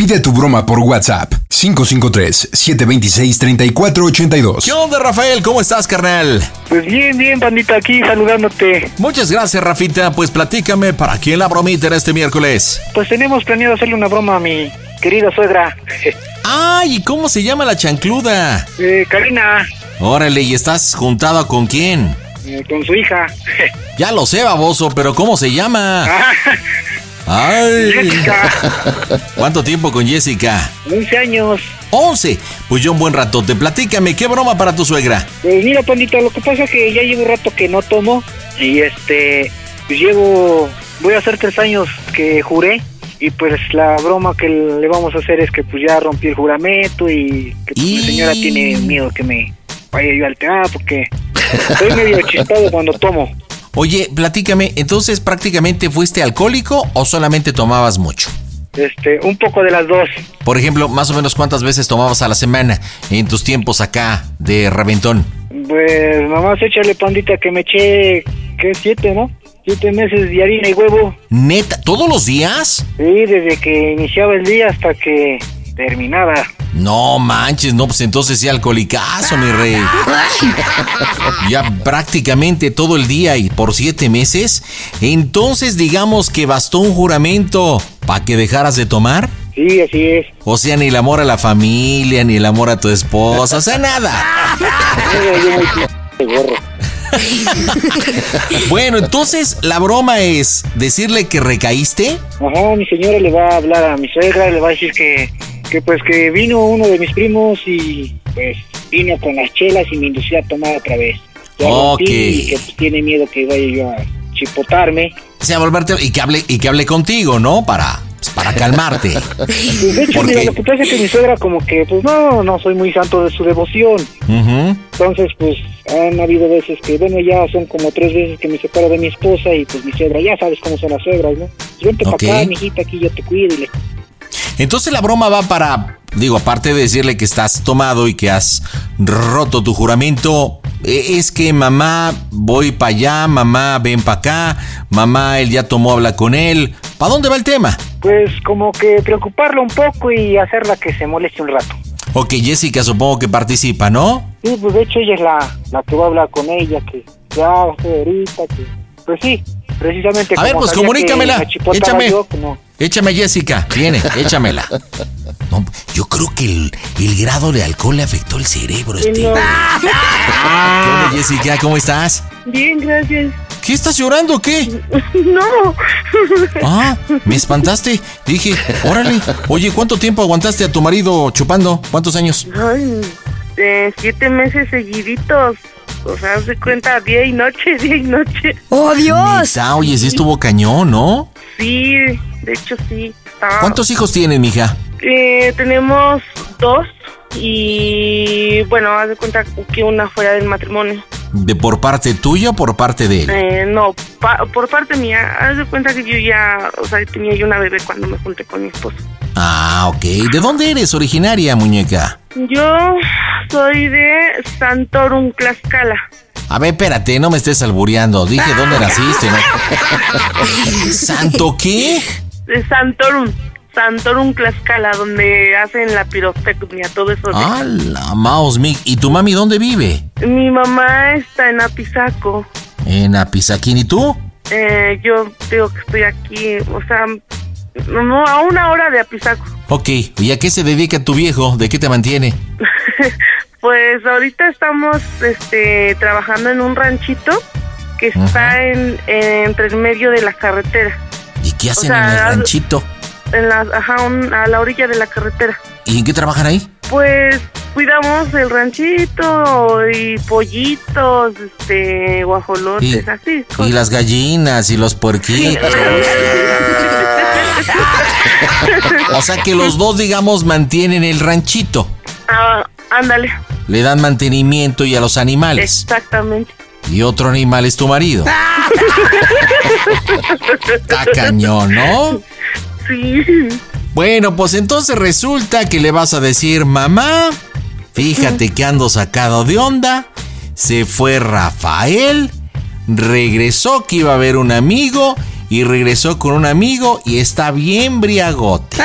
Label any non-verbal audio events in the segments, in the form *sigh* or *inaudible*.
Pide tu broma por WhatsApp 553-726-3482. ¿Qué onda, Rafael? ¿Cómo estás, carnal? Pues bien, bien, bandita, aquí saludándote. Muchas gracias, Rafita. Pues platícame, ¿para quién la bromita era este miércoles? Pues tenemos planeado hacerle una broma a mi querida suegra. *laughs* ¡Ay! ¿y cómo se llama la chancluda? Eh, Karina, Órale, ¿y estás juntada con quién? eh, con su hija. *laughs* Ya lo sé, baboso, pero ¿cómo se llama? *laughs* ¡Ay! Jessica, *laughs* ¿Cuánto tiempo con Jessica? 11 años. 11. Pues yo un buen rato. Te platícame, ¿qué broma para tu suegra? Pues mira, pandita, lo que pasa es que ya llevo un rato que no tomo. Y este, pues llevo, voy a hacer tres años que juré. Y pues la broma que le vamos a hacer es que pues ya rompí el juramento y que pues, mi señora tiene miedo que me vaya yo a alterar porque estoy medio *laughs* chispado cuando tomo. Oye, platícame, entonces prácticamente fuiste alcohólico o solamente tomabas mucho? Este, un poco de las dos. Por ejemplo, más o menos cuántas veces tomabas a la semana en tus tiempos acá de reventón. Pues nomás échale pandita que me eché, ¿qué? Siete, ¿no? Siete meses de harina y huevo. Neta, ¿todos los días? Sí, desde que iniciaba el día hasta que terminaba. No manches, no, pues entonces sí alcoholicazo, mi rey. Ya prácticamente todo el día y por siete meses. Entonces digamos que bastó un juramento para que dejaras de tomar. Sí, así es. O sea, ni el amor a la familia, ni el amor a tu esposa, o sea, nada. Mira, yo muy p- gorro. Bueno, entonces la broma es decirle que recaíste. Ajá, mi señora le va a hablar a mi suegra, le va a decir que, que pues que vino uno de mis primos y pues vino con las chelas y me indució a tomar otra vez. Ya Ok. Y que pues, tiene miedo que vaya yo a chipotarme. O sea, volverte y que hable y que hable contigo, ¿no? Para para calmarte. *laughs* Pues de hecho, ¿Por mira, lo que pasa es que mi suegra como que pues no, no soy muy santo de su devoción. Ujú. Entonces, pues, han habido veces que, bueno, ya son como tres veces que me separo de mi esposa y pues mi suegra, ya sabes cómo son las suegras, ¿no? Pues, Vente Ok. para acá, mijita, aquí yo te cuido y le... Entonces la broma va para, digo, aparte de decirle que estás tomado y que has roto tu juramento, eh, es que mamá, voy para allá, mamá, ven para acá, mamá, él ya tomó, habla con él. ¿Para dónde va el tema? Pues como que preocuparla un poco y hacerla que se moleste un rato. Ok, Jessica supongo que participa, ¿no? Sí, pues de hecho ella es la, la que va a hablar con ella, que ya, ahorita, que... Pues sí, precisamente A ver, pues comunícamela, échame. yo, como- Échame, Jessica, viene, échamela. No, yo creo que el, el grado de alcohol le afectó el cerebro, este. ¿Qué onda, Jessica? ¿Cómo estás? Bien, gracias. ¿Qué estás llorando o qué? *laughs* No. Ah, me espantaste. Dije, órale. Oye, ¿cuánto tiempo aguantaste a tu marido chupando? ¿Cuántos años? Ay, de siete meses seguiditos. O sea, haz de cuenta día y noche, *laughs* día y noche. ¡Oh, Dios! Neta, oye, sí estuvo cañón, ¿no? Sí, de hecho sí. Estaba- ¿Cuántos hijos tienen, mija? Eh, tenemos dos y bueno, haz de cuenta que una fuera del matrimonio. ¿De por parte tuya o por parte de él? Eh, no, pa- por parte mía, haz de cuenta que yo ya, o sea, tenía yo una bebé cuando me junté con mi esposo. Ah, ok. ¿De dónde eres originaria, muñeca? Yo soy de Santorum, Tlaxcala. A ver, espérate, no me estés albureando. Dije dónde *laughs* naciste, ¿no? ¿Santo qué? De Santorum, Santorum, Tlaxcala, donde hacen la pirotecnia, todo eso. de- Ah, la Maos Mic. ¿Y tu mami dónde vive? Mi mamá está en Apizaco. En Apizaquín. ¿Y tú? Eh, yo digo que estoy aquí, o sea, no, a una hora de Apizaco. Ok. ¿Y a qué se dedica tu viejo? ¿De qué te mantiene? *laughs* Pues ahorita estamos este, trabajando en un ranchito que está en, en- entre el medio de la carretera, ¿Y qué hacen sea, en el ranchito? en la, ajá, un- a la orilla de la carretera. ¿Y en qué trabajan ahí? Pues cuidamos el ranchito y pollitos, este, guajolotes, Y, así. y las gallinas y los puerquitos. *laughs* *laughs* o sea que los dos, digamos, mantienen el ranchito. Ah, ándale, Le dan mantenimiento y a los animales. exactamente. Y otro animal es tu marido. *laughs* Está cañón, ¿no? Sí. Bueno, pues entonces resulta que le vas a decir, mamá, fíjate que ando sacado de onda. Se fue Rafael, regresó que iba a ver un amigo y regresó con un amigo y está bien briagote.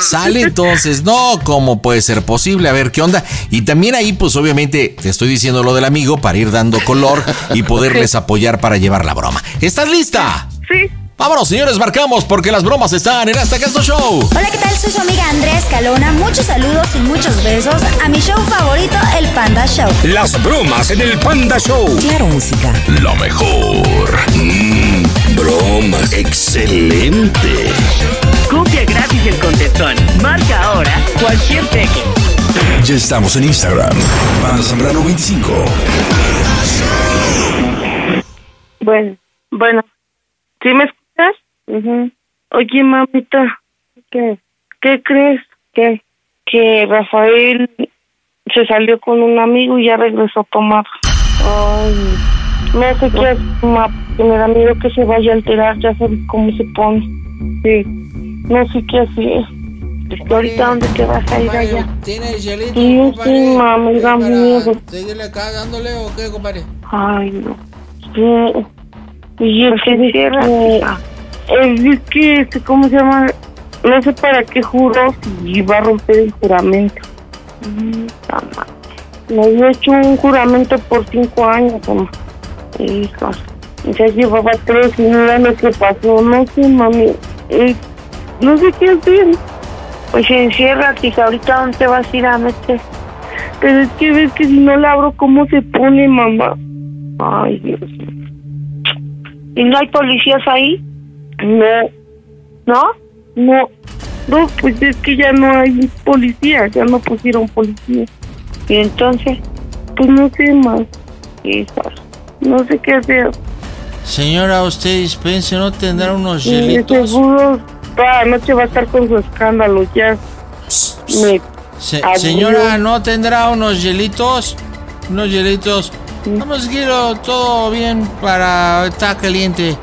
Sale entonces, no, ¿cómo puede ser posible? A ver qué onda. Y también ahí, pues obviamente, te estoy diciendo lo del amigo para ir dando color y poderles apoyar para llevar la broma. ¿Estás lista? Sí. Vámonos, señores, marcamos porque las bromas están en Hasta Casto Show. Hola, ¿qué tal? Soy su amiga Andrea Escalona. Muchos saludos y muchos besos a mi show favorito, El Panda Show. Las bromas en el Panda Show. Claro, música. Lo mejor. Mm, bromas. Excelente. Copia gratis el contestón. Marca ahora cualquier tecla. Ya estamos en Instagram. Panda Zambrano 25. Bueno, bueno. ¿Sí me escuchas? Ujú. Oye, mamita, ¿qué? ¿Qué crees? ¿Qué? Que Rafael se salió con un amigo y ya regresó a tomar. Ay, no sé qué hacer, ma, porque me da miedo que se vaya a alterar, ya sabes cómo se pone. Sí, no sé qué hacer. Porque ahorita, ¿dónde te vas a ir allá? ¿Tiene hielito, Sí, sí, ma, me da miedo. ¿Seguirle acá dándole o qué, compadre? Ay, no. Sí. Y es que dice, es que, este, ¿cómo se llama? No sé para qué juró y va a romper el juramento. Me había hecho un juramento por cinco años, mamá. Hija. Ya llevaba tres y no era lo que pasó. No sé, mami. Eh, no sé qué hacer. Pues enciérrate, hija. Ahorita dónde te vas a ir a meter. Pero es que ves que si no la abro, ¿cómo se pone, mamá? Ay, Dios. ¿Y no hay policías ahí? No. ¿No? No. No, pues es que ya no hay policías, ya no pusieron policía. Y entonces, pues no sé más. Hija, no sé qué hacer. Señora, usted dispense, ¿no tendrá unos hielitos? seguro toda la noche va a estar con su escándalo, ya. Me Se- Aburrido. señora, ¿no tendrá unos hielitos? Unos hielitos. Vamos, quiero todo bien para... Está caliente.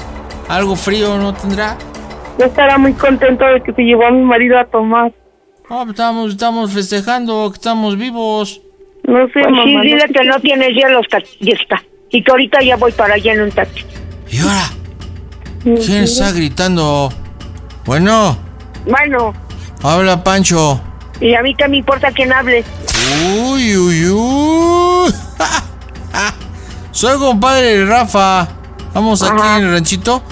¿Algo frío no tendrá? Yo estará muy contento de que se llevó a mi marido a tomar. No, pues estamos, estamos festejando que estamos vivos. No sé, Pues mamá. sí, dile que no tienes hielos, ya está. Y que ahorita ya voy para allá en un taxi. ¿Y ahora? ¿Quién está gritando? Bueno, Bueno, habla Pancho. y a mí qué me importa quién hable. Uy, uy, uy. *laughs* Soy compadre de Rafa. Vamos aquí en el ranchito.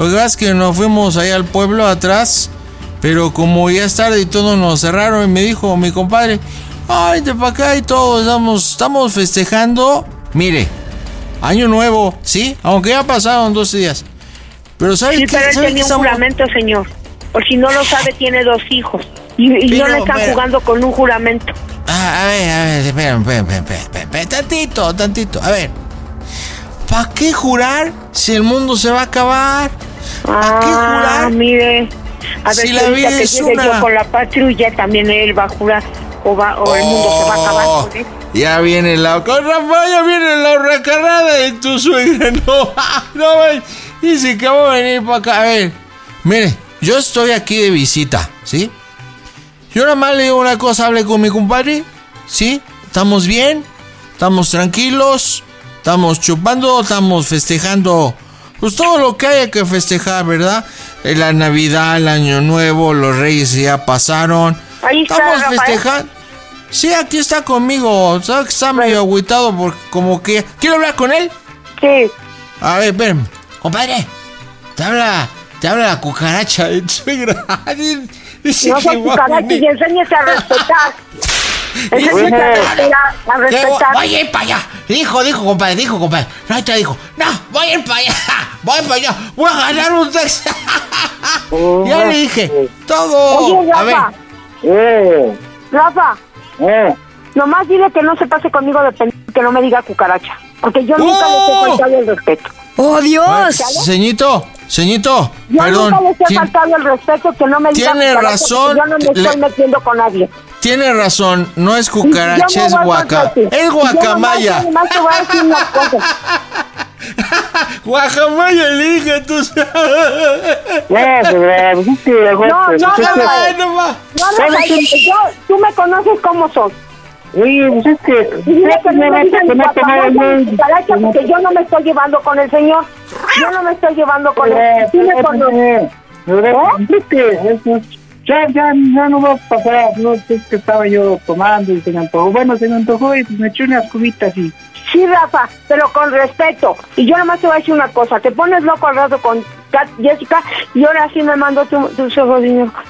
Lo que pasa es que nos fuimos allá al pueblo atrás. Pero como ya es tarde y todo nos cerraron, y me dijo mi compadre, ay, de para acá y todo, estamos, estamos festejando. Mire, Año nuevo, sí, aunque ya pasaron dos días. Pero ¿sabes Sí, qué? pero él ¿Sabes tenía qué un estamos- juramento, señor. Por si no lo sabe, tiene dos hijos. Y, y no le están pero- jugando con un juramento. Ah, a ver, a ver, espera, espera, espera, espera, tantito, tantito. A ver, ¿para qué jurar si el mundo se va a acabar? ¿Para qué Ah, jurar? mire. A ver, Si la vida que es una. yo con la patrulla, también él va a jurar. O, va, o el mundo se va a acabar. Oh. Ya viene la. Con Rafa, ya viene la recargada de tu suegra. *laughs* No, no, güey. Dice que va a venir para acá. A ver, mire, yo estoy aquí de visita, ¿sí? Yo nada más le digo una cosa, hable con mi compadre, ¿sí? ¿Estamos bien? ¿Estamos tranquilos? ¿Estamos chupando? ¿Estamos festejando? Pues todo lo que haya que festejar, ¿verdad? Eh, La Navidad, el Año Nuevo, los Reyes ya pasaron. Ahí está, Estamos Rafael. festejando. Sí, aquí está conmigo. ¿Sabes que está medio agüitado porque como que... ¿Quiero hablar con él? Sí. A ver, ven. Compadre, te habla... Te habla la cucaracha de suegra. *laughs* Dice No que a cucaracha y enséñese a respetar. *laughs* A respetar. A respetar. Voy a ir para allá. Dijo, dijo, compadre, dijo, compadre. No, te dijo. No, voy a ir para allá. *laughs* Voy para allá. Voy a ganar un taxi. *laughs* ya le dije. Todo. Oye, a ver. Rafa. Rafa. Nomás dile que no se pase conmigo de pendejo, que no me diga cucaracha. Porque yo nunca les he faltado el respeto. ¡Oh, Dios! Ceñito, ceñito, Yo perdón. nunca les he ¿quién- faltado el respeto, que no me diga Tiene cucaracha, razón, porque Yo no me le- estoy metiendo con nadie. Tiene razón, no es cucaracha, es guaca. Es guacamaya. Guacamaya, elige tú. No, no, no tú me conoces como soy. Oye, pues es que... Porque yo no me estoy llevando con el señor. Yo no me estoy llevando con él. Tú me conoces. Ya, ya, ya no va a pasar, no es que estaba yo tomando y se me antojó, bueno, se me antojó y me eché unas cubitas y... Sí, Rafa, pero con respeto. Y yo nomás te voy a decir una cosa. Te pones loco al rato con Kat- Jessica y ahora sí me mando tu, tus ojos.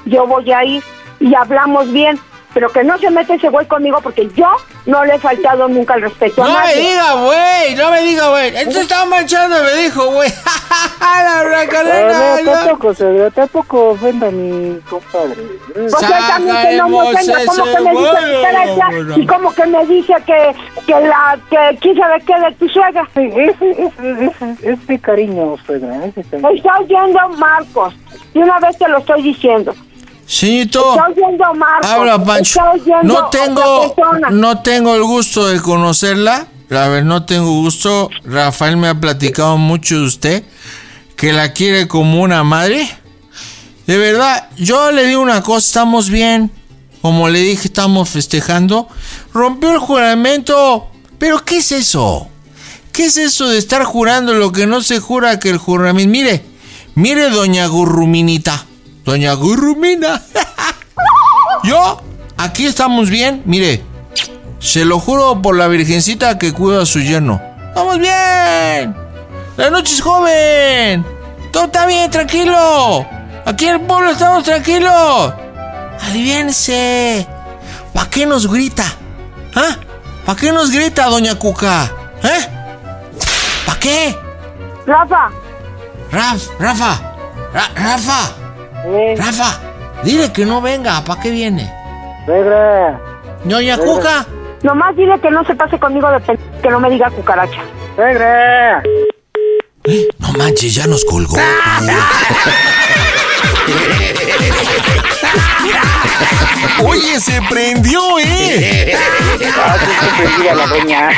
Yo voy a ir y hablamos bien. Pero que no se mete ese güey conmigo porque yo no le he faltado nunca el respeto a No me nadie. diga, güey, no me diga, güey. Él se estaba manchando, me dijo, güey. *laughs* La bracarena, no, tampoco, se, tampoco ofenda a mi compadre. Pues él también que no me ofenda, como que me dice cucaracha y como que me dice que, que la, que quién sabe qué de tu suegra. Ese, ese, ese cariño, suegra, ese cariño. Está oyendo Marcos. Y una vez te lo estoy diciendo. Señorito, oyendo habla Pancho. No tengo, no tengo el gusto de conocerla. La verdad, no tengo gusto. Rafael me ha platicado mucho de usted. Que la quiere como una madre. De verdad, yo le digo una cosa, estamos bien. Como le dije, estamos festejando. Rompió el juramento. Pero ¿qué es eso? ¿Qué es eso de estar jurando lo que no se jura que el juramento? Mire, mire, doña Gurruminita. Doña Gurrumina. *laughs* Yo, aquí estamos bien. Mire, se lo juro por la virgencita que cuida a su yerno. ¡Estamos bien! La noche es joven. Todo está bien, tranquilo. Aquí en el pueblo estamos tranquilos. Aliviánese. ¿Para qué nos grita? ¿Ah? ¿Para qué nos grita, doña Cuca? ¿Eh? ¿Para qué? Rafa, Raf, Rafa, Ra- Rafa, Rafa, dile que no venga, ¿para qué viene? Suegra, Doña Cuca. nomás dile que no se pase conmigo de que no me diga cucaracha. suegra. No manches, ya nos colgó. *laughs* Oye, se prendió, ¿eh? Ah, sí, sí, prendida la doña.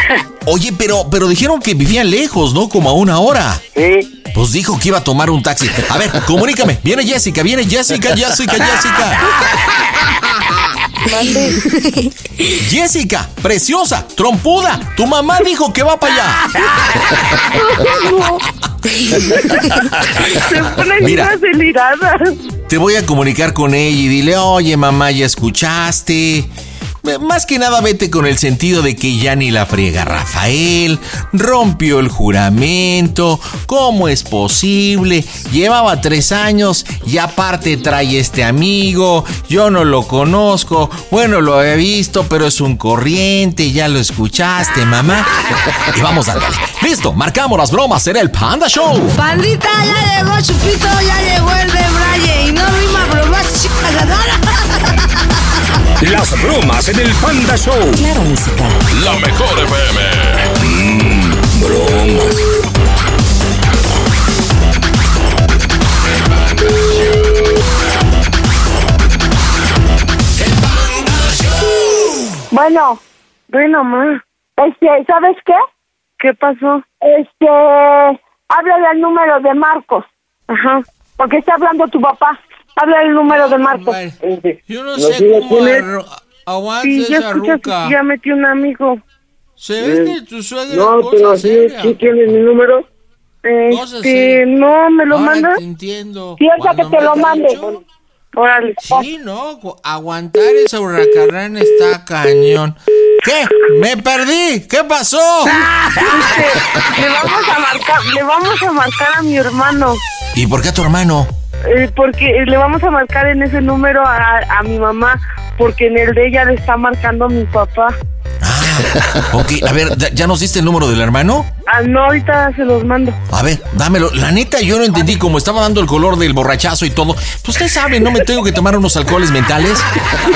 Oye, pero, pero dijeron que vivía lejos, ¿no? Como a una hora. Sí. Pues dijo que iba a tomar un taxi. A ver, comunícame. Viene Jessica, viene Jessica, Jessica, Jessica. *laughs* Jessica, preciosa, trompuda. Tu mamá dijo que va para allá. Se pone Mira. Te voy a comunicar con ella y dile, oye mamá, ya escuchaste. Más que nada vete con el sentido de que ya ni la friega Rafael, rompió el juramento, ¿cómo es posible? Llevaba tres años y aparte trae este amigo, yo no lo conozco, bueno, lo he visto, pero es un corriente, ya lo escuchaste, mamá. Y vamos a darle. Listo, marcamos las bromas, será el Panda Show. Pandita, ya llegó Chupito, ya llegó el de Braille y no rima bromas chicas *laughs* Las bromas en el Panda Show. Claro, música. La mejor FM. Mmm, bromas. Bueno, Bueno, ma, este, ¿sabes qué? ¿qué pasó? Este, háblale al número de Marcos. Ajá. Porque está hablando tu papá. Háblale el número de Marcos. Yo no ¿Lo sé cómo arro- aguanta Sí, ya esa ruca. que ya metí un amigo. Se ve que tu suegra No, pero sí, seria. sí tienes mi número. Este, no, ¿me lo Ahora mandas? te entiendo. Piensa que te lo mande. dicho- Órale. Sí, no, gu- aguantar esa hurracarrán está cañón. ¿Qué? ¡Me perdí! ¿Qué pasó? *laughs* le vamos a marcar, le vamos a marcar a mi hermano. ¿Y por qué a tu hermano? Eh, porque le vamos a marcar en ese número a, a mi mamá, porque en el de ella le está marcando a mi papá. Ok, a ver, ¿ya- ¿ya nos diste el número del hermano? Ah, no, ahorita se los mando. A ver, dámelo. La neta, yo no entendí cómo estaba dando el color del borrachazo y todo. Pues usted sabe, no me tengo que tomar unos alcoholes mentales.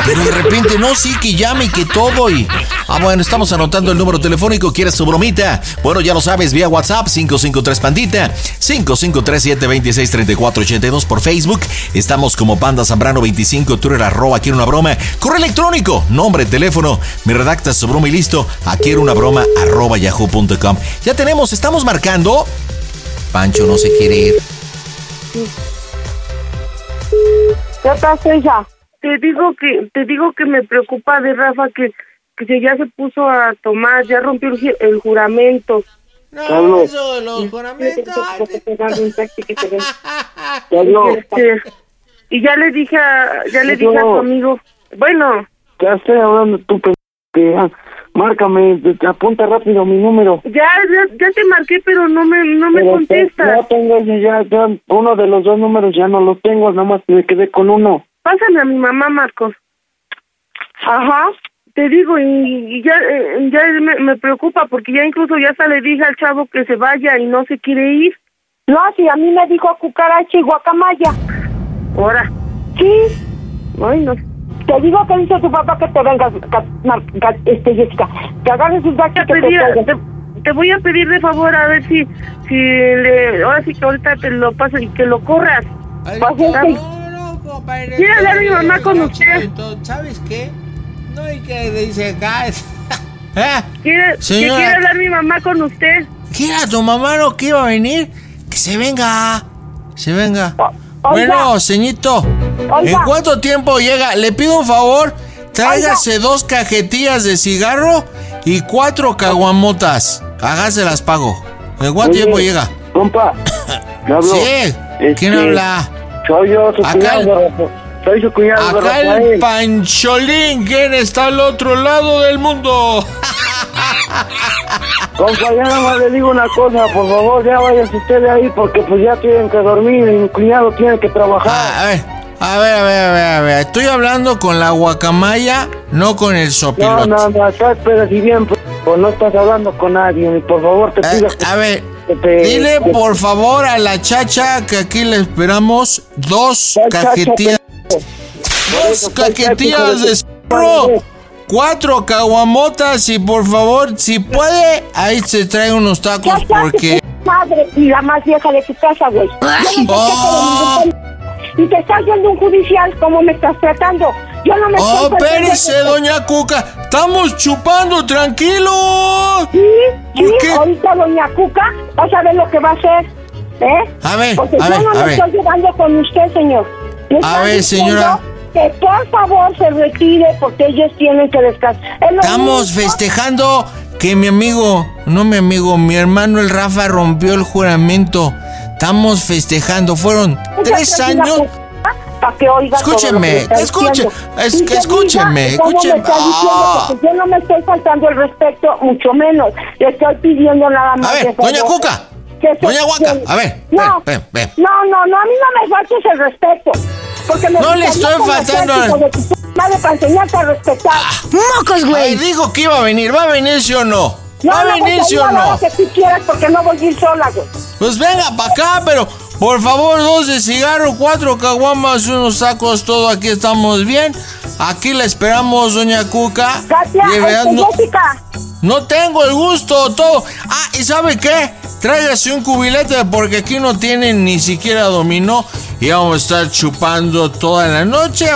Pero de repente, no, sí, que llame y que todo. Y. Ah, bueno, estamos anotando el número telefónico. ¿Quieres tu bromita? Bueno, ya lo sabes, vía WhatsApp 553 Pandita, 5537263482 por Facebook. Estamos como Panda Zambrano 25, Twitter arroba, quiero una broma. Correo electrónico, nombre, teléfono. Me redactas su broma y listo. A quiero una broma arroba yahoo.com. Ya tenemos, estamos marcando. Pancho no se quiere ir. ¿Qué pasa, hija? Te digo que te digo que me preocupa de Rafa que que ya se puso a tomar, ya rompió el, ju- el juramento. No, eso de los juramentos. Este, y ya le dije a, ya le dije a tu amigo. Bueno, Ya estoy hablando tú, márcame, apunta rápido mi número. ya, ya, ya te marqué, pero no me, no me contestas. Ya tengo, ya, ya, uno de los dos números ya no los tengo, nada más me quedé con uno. Pásame a mi mamá, Marcos. Ajá. Te digo, y, y ya, eh, ya me, me preocupa porque ya incluso ya hasta le dije al chavo que se vaya y no se quiere ir. No, si a mí me dijo cucaracha y guacamaya. Ahora. Sí. Ay, no. Te digo que dice tu papá que te vengas, ca- Mar- ca- este, Jessica. Que agarres un taxi que te te, te voy a pedir de favor a ver si, si le, ahora sí que ahorita te lo paso y que lo corras. Quiero hablar a mi mamá con usted. ¿Sabes qué? No hay que dice acá. *laughs* ¿Quiere, que quiere hablar mi mamá con usted? ¿Quiera tu mamá no que iba a venir? Que se venga. Se venga. Bueno, ceñito. ¿En cuánto tiempo llega? Le pido un favor. Tráigase dos cajetillas de cigarro y cuatro caguamotas. Hágase las pago. ¿En cuánto Oye, tiempo llega? Compa, *coughs* ¿le hablo? Sí. ¿Quién Este, habla? Soy yo, su Acá cuñado. Soy su cuñado, Acá el. Pancholín, ¿quién está al otro lado del mundo? *laughs* Compa, ya nada más le digo una cosa, por favor, ya váyase usted de ahí porque pues ya tienen que dormir y mi cuñado tiene que trabajar. Ah, a ver, a ver, a ver, a ver, a ver. Estoy hablando con la guacamaya, no con el no, sopilote. no, no, estás pero si bien, pues, no estás hablando con nadie, por favor, te pido que- Eh, A ver, te- dile por favor a la chacha que aquí le esperamos dos cajetillas. Dos cajetillas de cuatro caguamotas y por favor, si puede, ahí se trae unos tacos porque... Madre y la más vieja de tu casa, güey. No Oh. Y te estás yendo un judicial, ¿cómo me estás tratando? Yo no me ¡Oh, espérese, doña Cuca! ¡Estamos chupando, tranquilo! Sí, sí, ahorita doña Cuca vas a ver lo que va a hacer. ¿Eh? A ver, Porque a yo ver, no me ver. estoy llevando con usted, señor. A ver, diciendo señora. Que por favor se retire porque ellos tienen que descansar. Estamos mismo. festejando que mi amigo, no mi amigo, mi hermano el Rafa rompió el juramento. Estamos festejando, fueron tres años. Para que oiga Escúcheme, le está escuche, diciendo. es- Y que escúcheme, escúcheme. Ah. yo no me estoy faltando el respeto, mucho menos. Le estoy pidiendo nada más. A ver, favor doña Cuca, que se- doña Huaca, que- a ver, No, ven, ven, ven. no, no, no, a mí no me faltes el respeto. Porque me No le estoy faltando al- Madre para enseñarte a respetar. ¡Mocos, Ay, güey! dijo que iba a venir, ¿va a venir sí o no? No, ¿Va a venir pues, sí o no? que tú quieras porque no voy a ir sola, güey. Pues venga para acá, pero por favor, dos de cigarro, cuatro caguamas, unos tacos, todo aquí estamos bien. Aquí la esperamos, doña Cuca. Katia, vean, este, no, Jessica. no tengo el gusto, todo. Ah, ¿y sabe qué? Tráigase un cubilete porque aquí no tienen ni siquiera dominó. Y vamos a estar chupando toda la noche.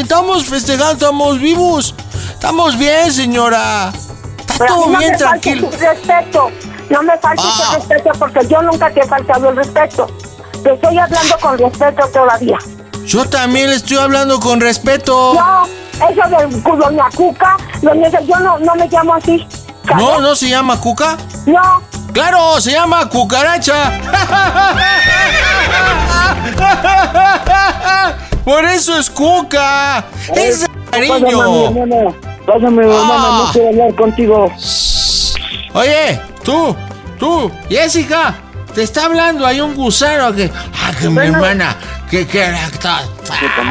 Estamos festejando, estamos vivos. Estamos bien, señora. Está Pero todo no bien, tranquilo. respeto. No me faltes Ah. el respeto porque yo nunca te he faltado el respeto. Te estoy hablando con respeto todavía. Yo también le estoy hablando con respeto. No, eso de doña Cuca, doña, yo no, no me llamo así. ¿sabes? ¿No? ¿No se llama Cuca? No, ¡Claro! ¡Se llama Cucaracha! Por eso es Cuca. Es de cariño. Pásame, Ah. no quiero hablar contigo. Oye, tú, tú, Jessica, te está hablando ahí un gusano que. ¡Ah, que mi hermana! Que, que. Ah,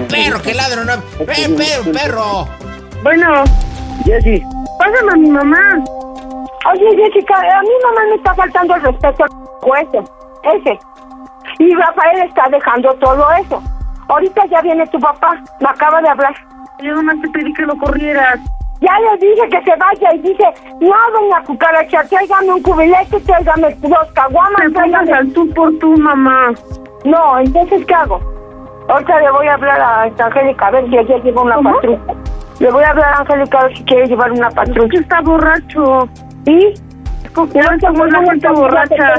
perro, que ladro, no. ¡Eh, perro, perro! Bueno, Jessy, pásame a mi mamá. oye Jessica, a mi mamá me está faltando el respeto al ese, ese. Y Rafael está dejando todo eso. Ahorita ya viene tu papá, me acaba de hablar. Yo nomás te pedí que lo corrieras. Ya le dije que se vaya y dice, no, doña Cucaracha, tráigame un cubilete, tráigame dos caguamas, tráigame... al tú por tú, mamá. No, entonces, ¿qué hago? Ahorita le voy a hablar a esta Angélica a ver si ella lleva una patrulla. Le voy a hablar a Angélica a ver si quiere llevar una patrulla. está borracho. ¿Sí? ¿Cómo la gente borracha?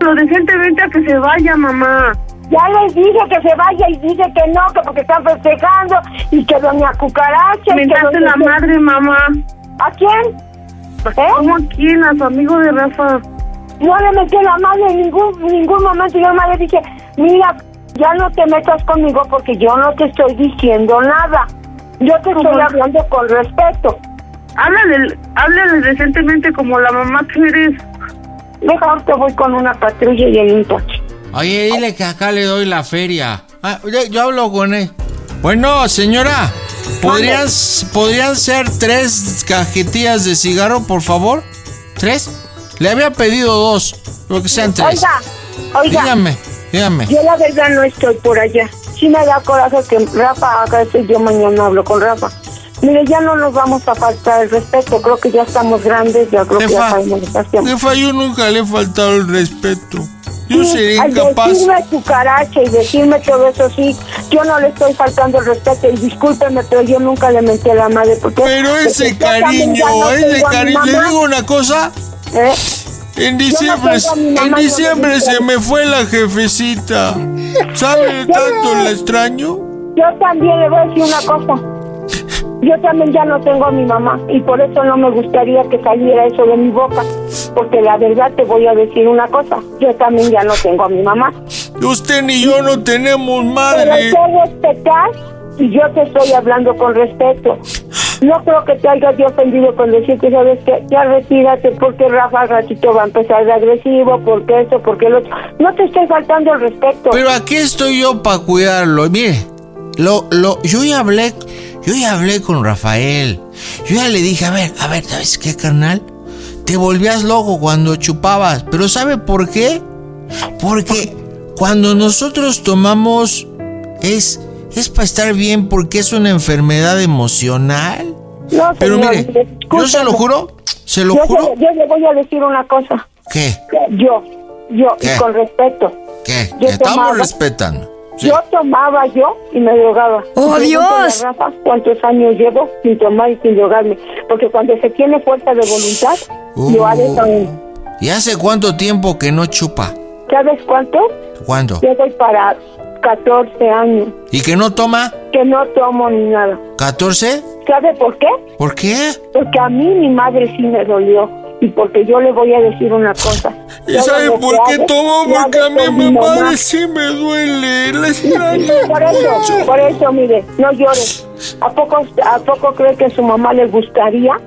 Lo decentemente a que se vaya, mamá. Ya les dije que se vaya y dice que no, que porque están festejando y que doña Cucaracha... Mentaste doña- la madre, mamá. ¿A quién? ¿Eh? ¿Cómo a quién? A su amigo de Rafa. No le metí la mano en ningún, ningún momento. Yo más le dije, mira, ya no te metas conmigo porque yo no te estoy diciendo nada. Yo te estoy hablando con respeto. Háblale, háblale decentemente como la mamá que eres. Mejor te voy con una patrulla y en un coche. Oye, dile que acá le doy la feria. Ah, yo, yo hablo con él. Bueno, señora, ¿podrían, ¿podrían ser tres cajetillas de cigarro, por favor? ¿Tres? Le había pedido dos, pero que sean tres. Oiga, oiga, Dígame, dígame. yo la verdad no estoy por allá. Sí me da coraje que Rafa haga esto y yo mañana hablo con Rafa. Mire, ya no nos vamos a faltar el respeto. Creo que ya estamos grandes, ya creo que ya sabemos lo yo nunca le he faltado el respeto. Yo Sí, sería al incapaz. decirme cucaracha y decirme todo eso, sí, yo no le estoy faltando el respeto y discúlpeme, pero yo nunca le metí a la madre. Porque, Pero ese cariño, no ese cariño. Le digo una cosa. ¿eh? En diciembre, mamá, en no le diciembre digo. se me fue la jefecita. ¿Sabe tanto no- la extraño? Yo también le voy a decir una cosa. Yo también ya no tengo a mi mamá y por eso no me gustaría que saliera eso de mi boca. Porque la verdad te voy a decir una cosa. Yo también ya no tengo a mi mamá. Usted ni yo no tenemos Pero madre. sé respetar y yo te estoy hablando con respeto. No creo que te hayas yo ofendido con decirte, ¿sabes qué? Ya retírate porque Rafa al ratito va a empezar de agresivo, porque esto, porque lo otro. No te estoy faltando el respeto. Pero aquí estoy yo para cuidarlo. Mire, lo, lo, yo ya hablé, yo ya hablé con Rafael. Yo ya le dije, a ver, a ver, ¿sabes qué, carnal? Te volvías loco cuando chupabas. Pero ¿sabe por qué? Porque cuando nosotros tomamos es, es para estar bien porque es una enfermedad emocional. No, Pero señor, mire, yo se lo juro, se lo yo, juro. se- yo le voy a decir una cosa. ¿Qué? Yo, yo, ¿Qué? y con respeto. ¿Qué? Yo Estamos tomaba. respetando. Sí. Yo tomaba yo y me drogaba. ¡Oh, Dios! a Rafa cuántos años llevo sin tomar y sin drogarme. Porque cuando se tiene fuerza de voluntad, lo haré Uh. con... ¿Y hace cuánto tiempo que no chupa? ¿Sabes cuánto? ¿Cuándo? Yo voy para 14 años. ¿Y que no toma? Que no tomo ni nada. ¿14? ¿Sabe por qué? ¿Por qué? Porque a mí mi madre sí me dolió. Y porque yo le voy a decir una cosa. ¿Y sabe por qué lo Porque a mi mamá sí me duele. La extraño Por eso, mucho. por eso, mire, no llores. ¿A poco, ¿A poco cree que a su mamá le gustaría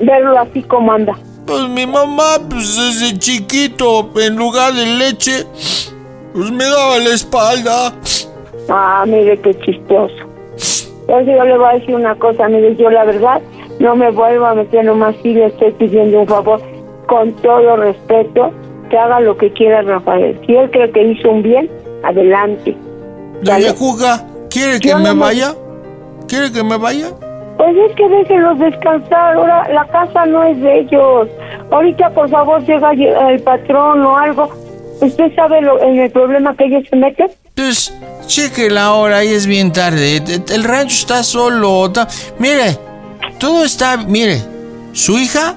verlo así como anda? Pues mi mamá, pues desde chiquito, en lugar de leche, pues me daba la espalda. Ah, mire qué chistoso. Entonces yo le voy a decir una cosa, mire, yo la verdad no me vuelvo a meter nomás si le estoy pidiendo un favor, con todo respeto, que haga lo que quiera Rafael. Si él cree que hizo un bien, adelante. Doña Cuca, ¿quiere que Yo me no vaya? ¿Quiere que me vaya? Pues es que déjenlos descansar, ahora la casa no es de ellos. Ahorita por favor llega el patrón o algo. ¿Usted sabe lo, en el problema que ellos se meten? Pues, cheque la hora, ahí es bien tarde. El rancho está solo. Mire, todo está. Mire, su hija,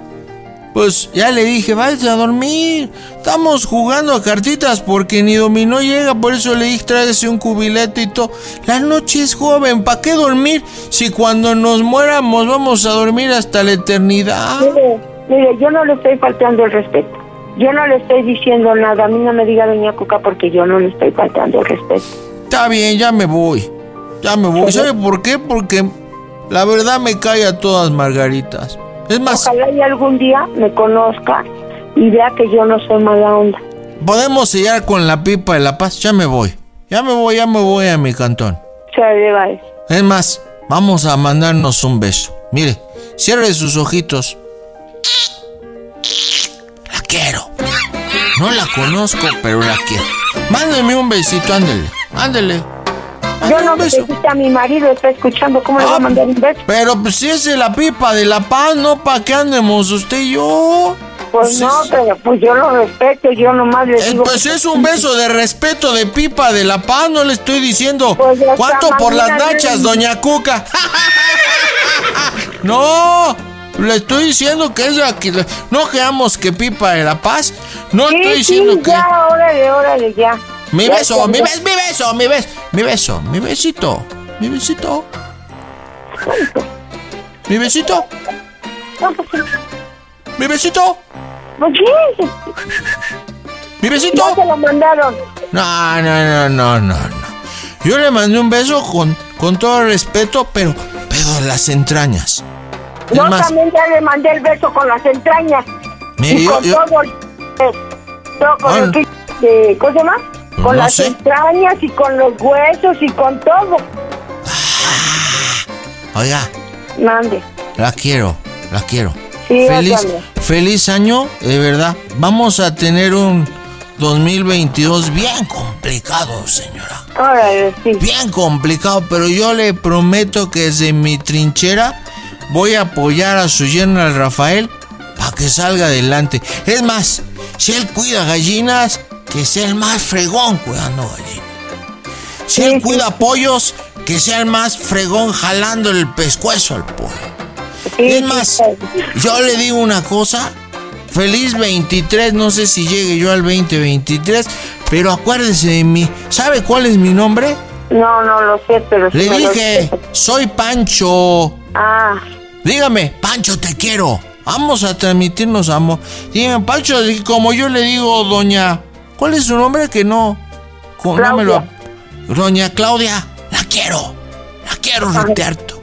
pues ya le dije, váyase a dormir. Estamos jugando a cartitas porque ni dominó llega, por eso le dije, tráigase un cubilete y todo. La noche es joven, ¿para qué dormir si cuando nos muéramos vamos a dormir hasta la eternidad? Mire, mire, yo no le estoy faltando el respeto. Yo no le estoy diciendo nada. A mí no me diga doña Cuca porque yo no le estoy faltando el respeto. Está bien, ya me voy. Ya me voy. ¿Sabe por qué? Porque la verdad me cae a todas margaritas. Es más, Ojalá y algún día me conozca y vea que yo no soy mala onda. podemos sellar con la pipa de la paz. Ya me voy. Ya me voy, ya me voy a mi cantón. Se le va eso. Es más, vamos a mandarnos un beso. Mire, cierre sus ojitos. La quiero. No la conozco, pero la quiero. Mándeme un besito, ándele. Ándele. Yo no necesito a mi marido, está escuchando cómo le Ah, voy a mandar un beso. Pero pues si es de la pipa de la paz, no para que andemos usted y yo. Pues no, pero pues yo lo respeto, yo nomás le Eh, digo... pues es un beso de respeto de pipa de la paz, no le estoy diciendo Pues cuánto por las nachas, doña Cuca. *laughs* no, le estoy diciendo que es la que no quedamos que pipa de la paz. No Sí, estoy diciendo sí, que ya, órale, órale, ya. Mi beso, mi beso, mi beso, mi beso, mi beso, mi besito, mi besito. Mi besito. Mi besito. Mi besito. ya se lo mandaron. No, no, no, no, no, no. Yo le mandé un beso con, con todo respeto, pero, pero las entrañas. Yo también ya le mandé el beso con las entrañas. Y yo- con yo- todo el... de- ¿Cómo se llama? Con No las sé. entrañas y con los huesos y con todo. oiga, Mande. la quiero, la quiero. Sí, feliz, feliz año, de verdad. Vamos a tener un 2022 bien complicado, señora. Órale, sí. Bien complicado, pero yo le prometo que desde mi trinchera voy a apoyar a su yerno al Rafael para que salga adelante. Es más, si él cuida gallinas, que sea el más fregón cuidando gallinas. Si él cuida pollos, que sea el más fregón jalando el pescuezo al pollo. es más, yo le digo una cosa. Feliz 23, no sé si llegue yo al 2023, pero acuérdese de mí. ¿Sabe cuál es mi nombre? No, no lo sé, pero Le dije, soy Pancho. Ah, Dígame, Pancho, te quiero. Vamos a transmitirnos amor. Dígame, Pancho, como yo le digo, doña. ¿Cuál es su nombre? Que no. co- no me lo- Doña Claudia, la quiero. La quiero, Riterto.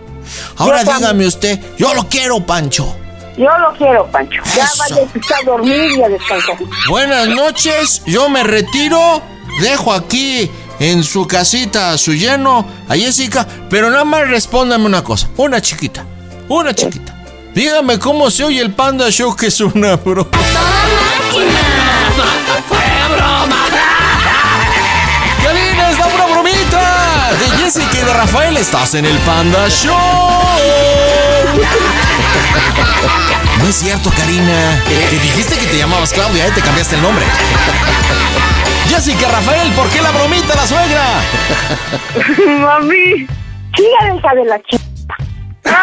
Ahora Yo también. dígame usted, yo lo quiero, Pancho. yo lo quiero, Pancho. Ya vaya a dormir y a descansar. Buenas noches, yo me retiro. Dejo aquí en su casita a su lleno, a Jessica, pero nada más respóndame una cosa, una chiquita, una chiquita. Dígame cómo se oye el Panda Show que es una broma. *laughs* ¡Qué linda es la pura bromita! De Jessica y de Rafael estás en el Panda Show. *laughs* No es cierto, Karina. Que dijiste que te llamabas Claudia, ¿eh? Te cambiaste el nombre. Jessica, Rafael, ¿por qué la bromita, la suegra? *laughs* Mami. Siga hija de la chica. *laughs*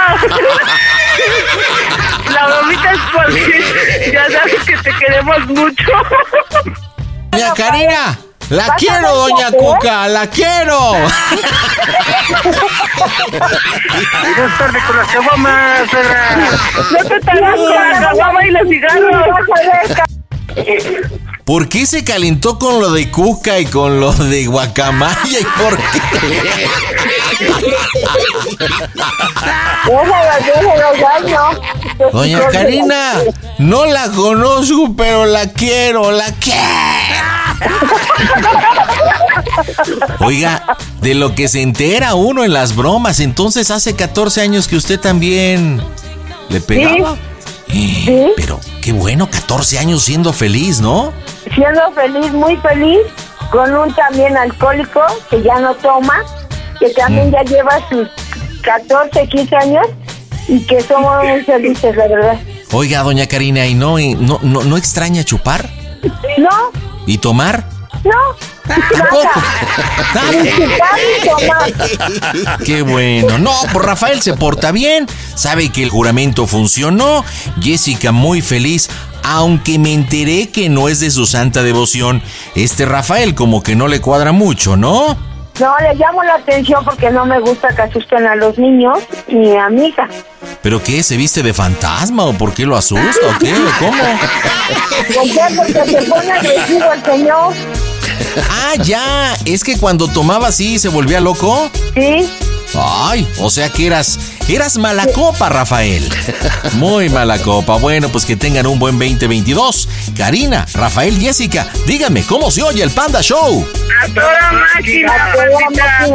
La bromita es porque ya sabes que te queremos mucho. Doña Karina, La ¿Vas a quiero, doña? Cuca, la quiero. *laughs* No te con la caguama y los cigarros. ¿Por qué se calentó con lo de Cuca y con lo de Guacamaya y por qué? Doña Karina, *laughs* no la conozco, pero la quiero, la quiero. Oiga, de lo que se entera uno en las bromas, entonces hace 14 años que usted también le pegaba. Pero qué bueno, 14 años siendo feliz, ¿no? Siendo feliz, muy feliz, con un también alcohólico que ya no toma, que también ya lleva sus 14, 15 años y que somos muy felices, la verdad. Oiga, doña Karina, ¿y no, y no, no, no extraña chupar? No, ¿Y tomar? no. *laughs* Tomar. Qué bueno. No, pues Rafael se porta bien. Sabe que el juramento funcionó. Jessica muy feliz. Aunque me enteré que no es de su santa devoción. Este Rafael como que no le cuadra mucho, ¿no? No, le llamo la atención porque no me gusta que asusten a los niños ni a mi hija. ¿Pero qué? ¿Se viste de fantasma o por qué lo asusta o qué? ¿O *laughs* ¿Cómo? ¿Por qué? Porque se pone agresivo el señor. Ah, ya. Es que cuando tomaba así se volvía loco. Sí. Ay, o sea que eras, eras mala copa, Rafael. *laughs* Muy mala copa. Bueno, pues que tengan un buen 2022. Karina, Rafael, Jessica, díganme, ¿cómo se oye el Panda Show? A toda máquina.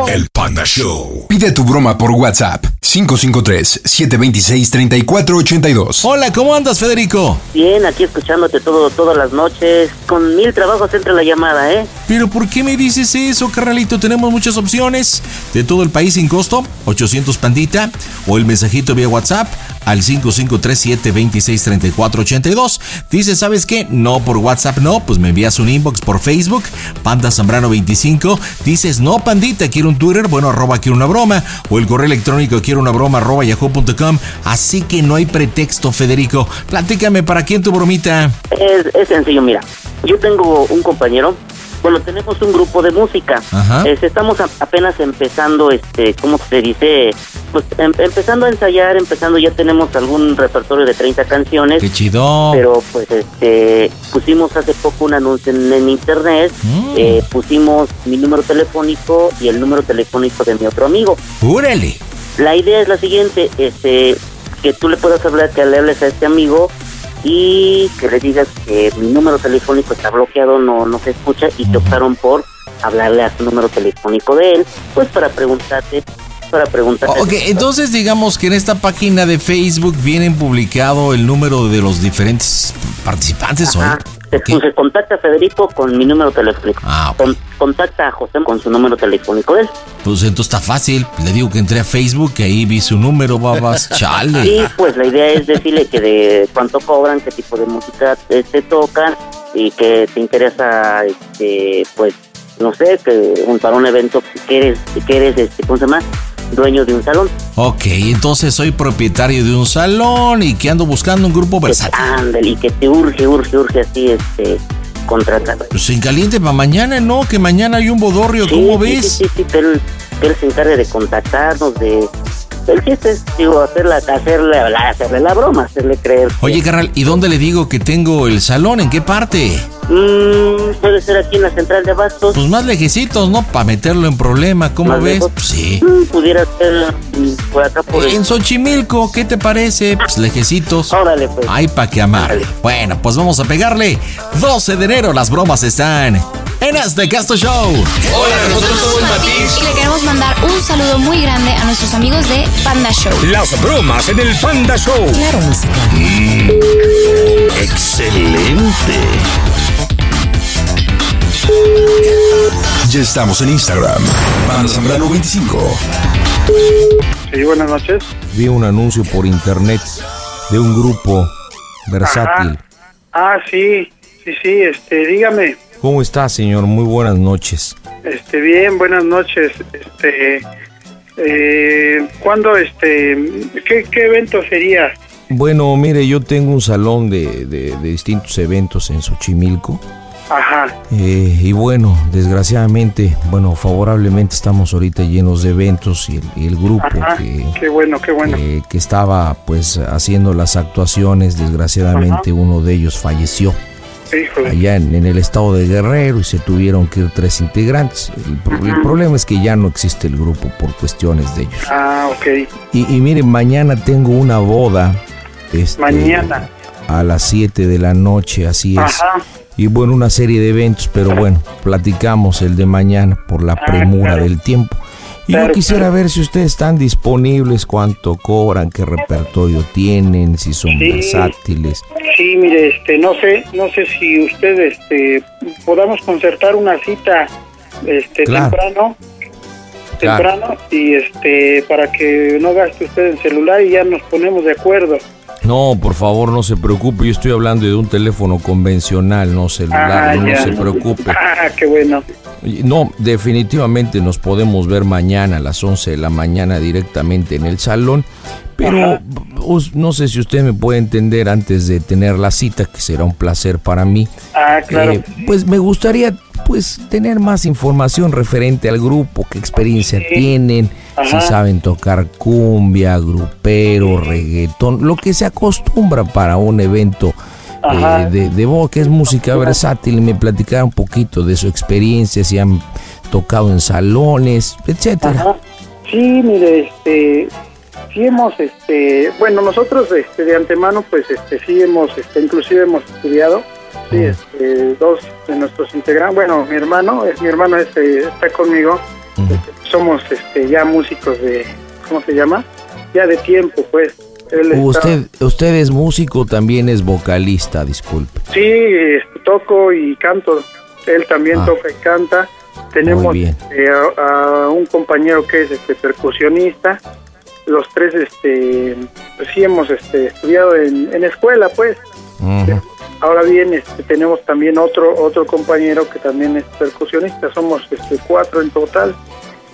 El Panda Show. Pide tu broma por WhatsApp. 553-726-3482. Hola, ¿cómo andas, Federico? Bien, aquí escuchándote todo, todas las noches. Con mil trabajos entre la llamada, ¿eh? Pero ¿por qué me dices eso, carnalito? Tenemos muchas opciones de todo el país sin costo, 800 pandita, o el mensajito vía WhatsApp al 5537263482. Dices, ¿sabes qué? No por WhatsApp, no, pues me envías un inbox por Facebook, Panda Zambrano 25. Dices, no, pandita, quiero un Twitter, bueno, arroba quiero una broma, o el correo electrónico quiero una broma, arroba yahoo.com. Así que no hay pretexto, Federico. Platícame, ¿para quién tu bromita? Es, es sencillo, mira. Yo tengo un compañero. Bueno, tenemos un grupo de música. Ajá. Estamos a- apenas empezando, este, ¿cómo se dice? Pues em- empezando a ensayar, empezando, ya tenemos algún repertorio de 30 canciones. Qué chido. Pero pues este pusimos hace poco un anuncio en, en internet, Mm. eh, pusimos mi número telefónico y el número telefónico de mi otro amigo. ¡Úrale! La idea es la siguiente, este, que tú le puedas hablar, que le hables a este amigo y que le digas que mi número telefónico está bloqueado, no, no se escucha y te optaron por hablarle a su número telefónico de él, pues para preguntarte, para preguntarte. Ok, entonces digamos que en esta página de Facebook vienen publicado el número de los diferentes participantes. Ajá. Se contacta a Federico con mi número telefónico. Con- contacta a José con su número telefónico él. Pues entonces está fácil. Le digo que entré a Facebook, que ahí vi su número, babas. *laughs* Chale. Sí, pues la idea es decirle que de cuánto cobran, qué tipo de música eh, te tocan y que te interesa, este, pues, no sé, que para un evento que eres, que eres, este, ¿cómo se llama? Dueño de un salón. Ok, entonces soy propietario de un salón y que ando buscando un grupo versátil. Ándale, y que te urge, urge, urge así, este, contratar. Pues en caliente para mañana, ¿no? Que mañana hay un bodorrio, Sí, ¿cómo sí, ves? Sí, sí, sí, que él, se encargue de contactarnos, de... El chiste es, digo, hacerla, hacerle, hacerle la broma, hacerle creer. Oye, carnal, ¿y dónde le digo que tengo el salón? ¿En qué parte? Mm, puede ser aquí en la central de Abastos. Pues más lejecitos, ¿no? Para meterlo en problema, ¿cómo ¿Más ves? Pues sí. Mm, pudiera ser mm, por acá por En Xochimilco, ¿qué te parece? Pues lejecitos. Órale, pues. Ay, pa' que amar. Bueno, pues vamos a pegarle. 12 de enero, las bromas están en este Casto Show. Hola, nosotros somos Matiz. Y le queremos mandar un saludo muy grande a nuestros amigos de Panda Show. Las bromas en el Panda Show. Claro, música. Mm, excelente. Ya estamos en Instagram. Panda Zambrano 25. Sí, buenas noches. Vi un anuncio por internet de un grupo versátil. Ah, sí, sí, sí, este, dígame. ¿Cómo está, señor? Muy buenas noches. Este, bien, buenas noches. Este, eh, ¿cuándo, este, qué, qué evento sería? Bueno, mire, yo tengo un salón de, de- de distintos eventos en Xochimilco Ajá. Eh, y bueno, desgraciadamente, bueno, favorablemente estamos ahorita llenos de eventos y el, y el grupo Ajá. que, Qué bueno, qué bueno. eh, que estaba pues haciendo las actuaciones, desgraciadamente uno de ellos falleció. Allá en, en el estado de Guerrero y se tuvieron que ir tres integrantes. El, pro- el problema es que ya no existe el grupo por cuestiones de ellos. Ah, ok. Y, y miren, mañana tengo una boda. este, Mañana. A las 7 de la noche, así es. Y bueno, una serie de eventos, pero bueno, platicamos el de mañana por la premura claro. del tiempo. Y yo quisiera ver si ustedes están disponibles, cuánto cobran, qué repertorio tienen, si son Sí. versátiles. Sí, mire, este, no sé, no sé si usted, este, podamos concertar una cita, este, Claro. temprano, Claro. temprano, y este, para que no gaste usted el celular y ya nos ponemos de acuerdo. No, por favor, no se preocupe, yo estoy hablando de un teléfono convencional, no celular, Ah, no, se preocupe. Ah, qué bueno. No, definitivamente nos podemos ver mañana a las 11 de la mañana directamente en el salón, pero no sé si usted me puede entender antes de tener la cita, que será un placer para mí. Ah, claro. Eh, pues me gustaría pues tener más información referente al grupo, qué experiencia tienen, Ajá. si saben tocar cumbia, grupero, reggaetón, lo que se acostumbra para un evento eh, de, de boda, que es música versátil, y me platicara un poquito de su experiencia, si han tocado en salones, etcétera. Ajá. Sí, mire, este, sí hemos, este, bueno, nosotros, este, de antemano, pues, este, sí hemos, este, inclusive hemos estudiado, sí, este, dos de nuestros integrantes, bueno, mi hermano, es mi hermano, este, está conmigo, este, somos, este, ya músicos de, ¿cómo se llama? Ya de tiempo, pues. Él está- Usted, usted es músico, también es vocalista, disculpe. Sí, este, toco y canto. Él también Ah. toca y canta. Tenemos este, a, a un compañero que es este percusionista. Los tres, este, pues sí hemos este, estudiado en, en escuela, pues. Ujú. Ahora bien, este, tenemos también otro otro compañero que también es percusionista. Somos este, cuatro en total.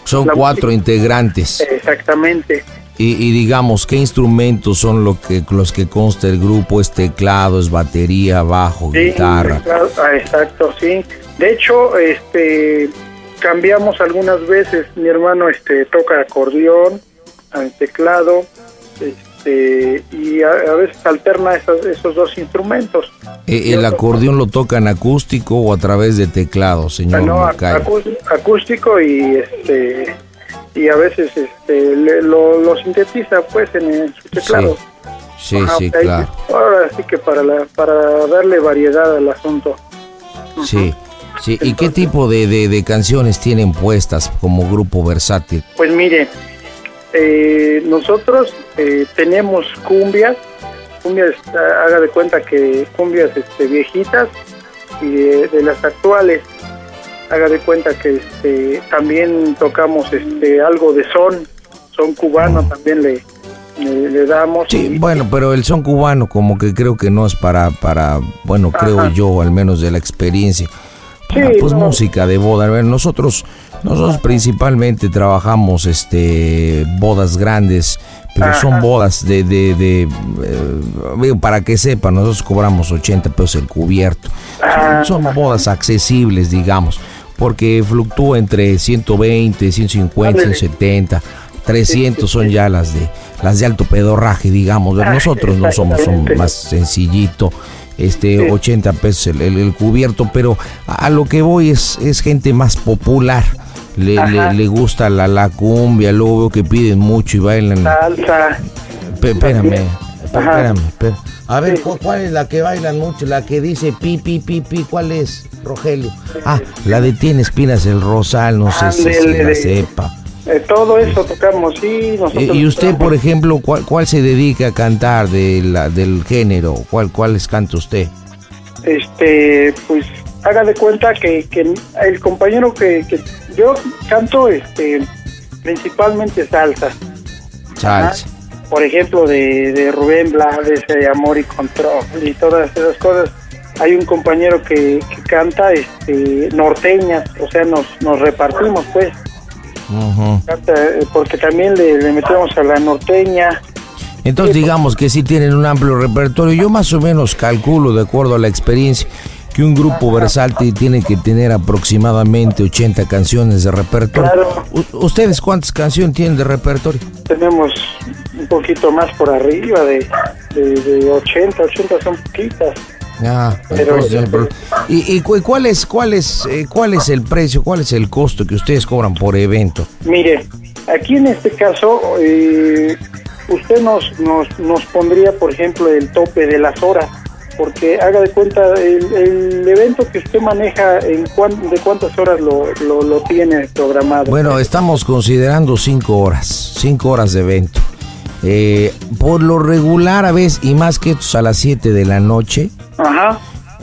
Son La cuatro música- integrantes. Exactamente. Y, y digamos, ¿qué instrumentos son lo que, los que consta el grupo? ¿Es teclado, es batería, bajo, Sí, guitarra? claro, ah, exacto, sí. De hecho, este cambiamos algunas veces. Mi hermano este toca acordeón, al teclado, este y a, a veces alterna esos, esos dos instrumentos. Eh, ¿El acordeón lo tocan acústico o a través de teclado, señor no, Macayo? acú- acústico y este y a veces este le- lo, lo sintetiza pues en, en su teclado. Sí, Ajá, sí, claro. Ahora sí que para la, para darle variedad al asunto. Sí, sí. ¿Y qué tipo de, de- de canciones tienen puestas como grupo versátil? Pues mire, eh, nosotros eh, tenemos cumbias, cumbias, ah, haga de cuenta que cumbias este, viejitas y de, de las actuales. Haga de cuenta que este, también tocamos este, algo de son, son cubano también le, le, le damos. Sí, bueno, pero el son cubano como que creo que no es para, para bueno, creo yo, al menos de la experiencia. Para, Sí, pues no. música de boda. A ver, nosotros, nosotros principalmente trabajamos este bodas grandes, pero Ajá. son bodas de, de, de eh, para que sepan, nosotros cobramos 80 pesos el cubierto. Ah. Son, son bodas accesibles, digamos, porque fluctúa entre 120, 150, Ándale. 170. 300 son ya las de las de alto pedorraje, digamos. Ah, Nosotros no somos, exactamente. más sencillito. Este, Sí. 80 pesos el, el- el cubierto, pero a, a lo que voy es, es gente más popular. Le, le, le gusta la, la cumbia, luego veo que piden mucho y bailan. Salsa. Pe- espérame, espérame, espérame. A ver, ¿cu- ¿cuál es la que bailan mucho? La que dice pi, pi, pi, pi, ¿cuál es, Rogelio? Ah, la de Tiene Espinas el Rosal, no sé si se la sepa. Eh, todo eso tocamos, sí. Nosotros Eh, ¿Y usted, por ejemplo, cuál, cuál se dedica a cantar de la, del género? ¿Cuál, ¿Cuáles canta usted? este pues haga de cuenta que, que el compañero que, que yo canto este principalmente salsa. Salsa. por ejemplo de, de Rubén Blades de Amor y Control y todas esas cosas. Hay un compañero que, que canta este norteñas o sea nos, nos repartimos pues. Canta, eh, porque también le, le metemos a la norteña. Entonces digamos que sí tienen un amplio repertorio. Yo más o menos calculo, de acuerdo a la experiencia, que un grupo versátil tiene que tener aproximadamente 80 canciones de repertorio. ¿Ustedes cuántas canciones tienen de repertorio? Tenemos un poquito más por arriba de, de, de 80, 80 son poquitas. Ah, Pero- entonces. ¿Y, y cu- cuál, es, cuál, es, eh, cuál es el precio, cuál es el costo que ustedes cobran por evento? Mire, aquí en este caso, eh, usted nos, nos, nos pondría, por ejemplo, el tope de las horas, porque haga de cuenta, el, el evento que usted maneja, en cuán- ¿de cuántas horas lo, lo, lo tiene programado? Bueno, estamos considerando cinco horas, cinco horas de evento. Eh, por lo regular a veces, y más que a las 7 de la noche, Ajá.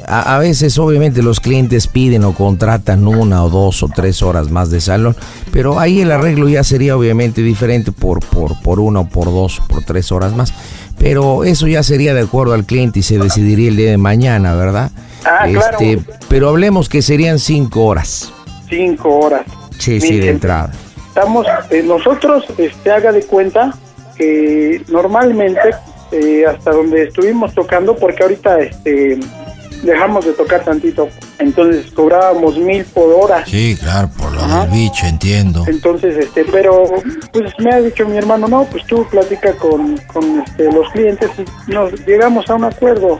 a, a veces obviamente los clientes piden o contratan una o dos o tres horas más de salón, pero ahí el arreglo ya sería obviamente diferente por, por, por una o por dos o por tres horas más. Pero eso ya sería de acuerdo al cliente y se decidiría el día de mañana, ¿verdad? Ah, claro. Este, pero hablemos que serían cinco horas. Cinco horas. Sí, sí, de entrada. Estamos, eh, nosotros, este, haga de cuenta que normalmente, eh, hasta donde estuvimos tocando, porque ahorita este, dejamos de tocar tantito, entonces cobrábamos mil por hora. Sí, claro, por lo del bicho, entiendo. Entonces, este, pero pues me ha dicho mi hermano, no, pues tú platica con, con este, los clientes y nos llegamos a un acuerdo,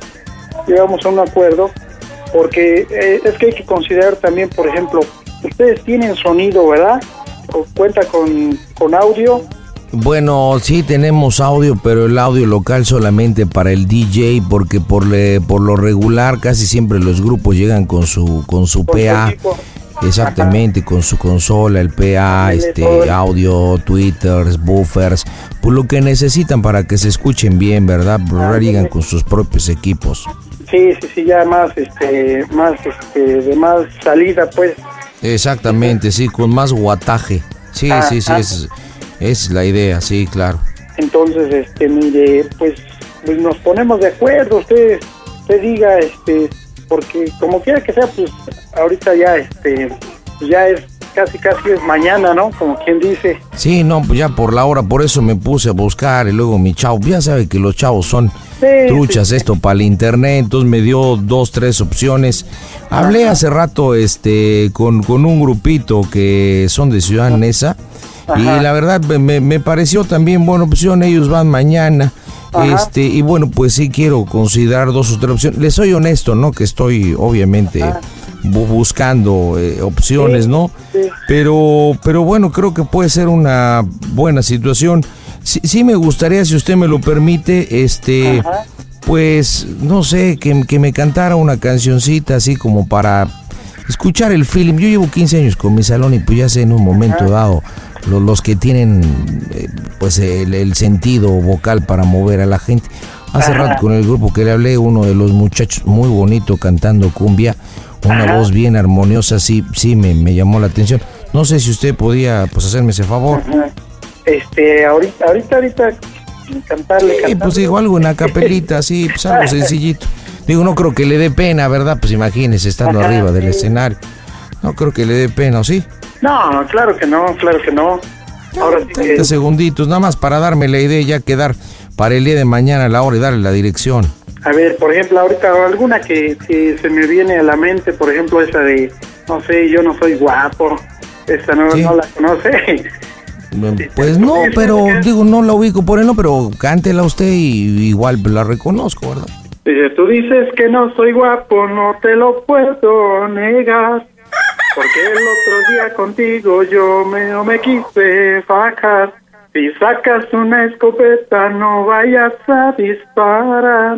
llegamos a un acuerdo, porque eh, es que hay que considerar también, por ejemplo, ustedes tienen sonido, ¿verdad? O cuenta con, con audio. Bueno, sí tenemos audio, pero el audio local solamente para el DJ, porque por, le- por lo regular casi siempre los grupos llegan con su con su PA, exactamente, con su consola, el PA, este audio, twitters, buffers, por lo que necesitan para que se escuchen bien, ¿verdad? Regular llegan con sus propios equipos. Sí, sí, sí, ya más, este, más, este, de más salida, pues. Exactamente, sí, con más guataje. Sí, Ah, sí, sí, ah. es, es la idea, sí, claro. Entonces, este, mire, pues, pues nos ponemos de acuerdo, usted, usted diga, este, porque como quiera que sea, pues, ahorita ya, este, ya es casi, casi es mañana, ¿no? Como quien dice. Sí, no, pues ya por la hora, por eso me puse a buscar y luego mi chavo, ya sabe que los chavos son Sí, truchas esto para el internet, entonces me dio dos, tres opciones. Hablé hace rato este con, con un grupito que son de Ciudad Y la verdad me- me, pareció también buena opción, ellos van mañana. Ajá. Este, y bueno, pues sí quiero considerar dos o tres opciones. Les soy honesto, ¿no? Que estoy obviamente bu- buscando eh, opciones, ¿no? Pero, pero bueno, creo que puede ser una buena situación. Sí, sí me gustaría, si usted me lo permite, este, pues, no sé, que, que me cantara una cancioncita así como para escuchar el film. Yo llevo 15 años con mi salón y pues ya sé en un momento dado lo- los, que tienen eh, pues el, el sentido vocal para mover a la gente. Hace Ajá. rato con el grupo que le hablé, uno de los muchachos muy bonito cantando cumbia, una Ajá. voz bien armoniosa, sí, sí me, me llamó la atención. No sé si usted podía pues hacerme ese favor. Ajá. Este, ahorita, ahorita, ahorita, cantarle, cantarle. pues digo algo en la *laughs* capelita, así, pues algo sencillito. Digo, no creo que le dé pena, ¿verdad? Pues imagínese estando arriba del sí. escenario. No creo que le dé pena, ¿o sí? No, claro que no, claro que no. Ahora sí que, 30 segunditos, nada más para darme la idea y ya quedar para el día de mañana a la hora y darle la dirección. a ver, por ejemplo, ahorita alguna que, que se me viene a la mente, por ejemplo, esa de, no sé, yo no soy guapo, esa no, no la conoce. *laughs* Pues no, pero digo, no la ubico por él, no, pero cántela usted y igual la reconozco, ¿verdad? Dice, tú dices que no soy guapo, no te lo puedo negar. Porque el otro día contigo yo me, no me quise fajar. Si sacas una escopeta no vayas a disparar.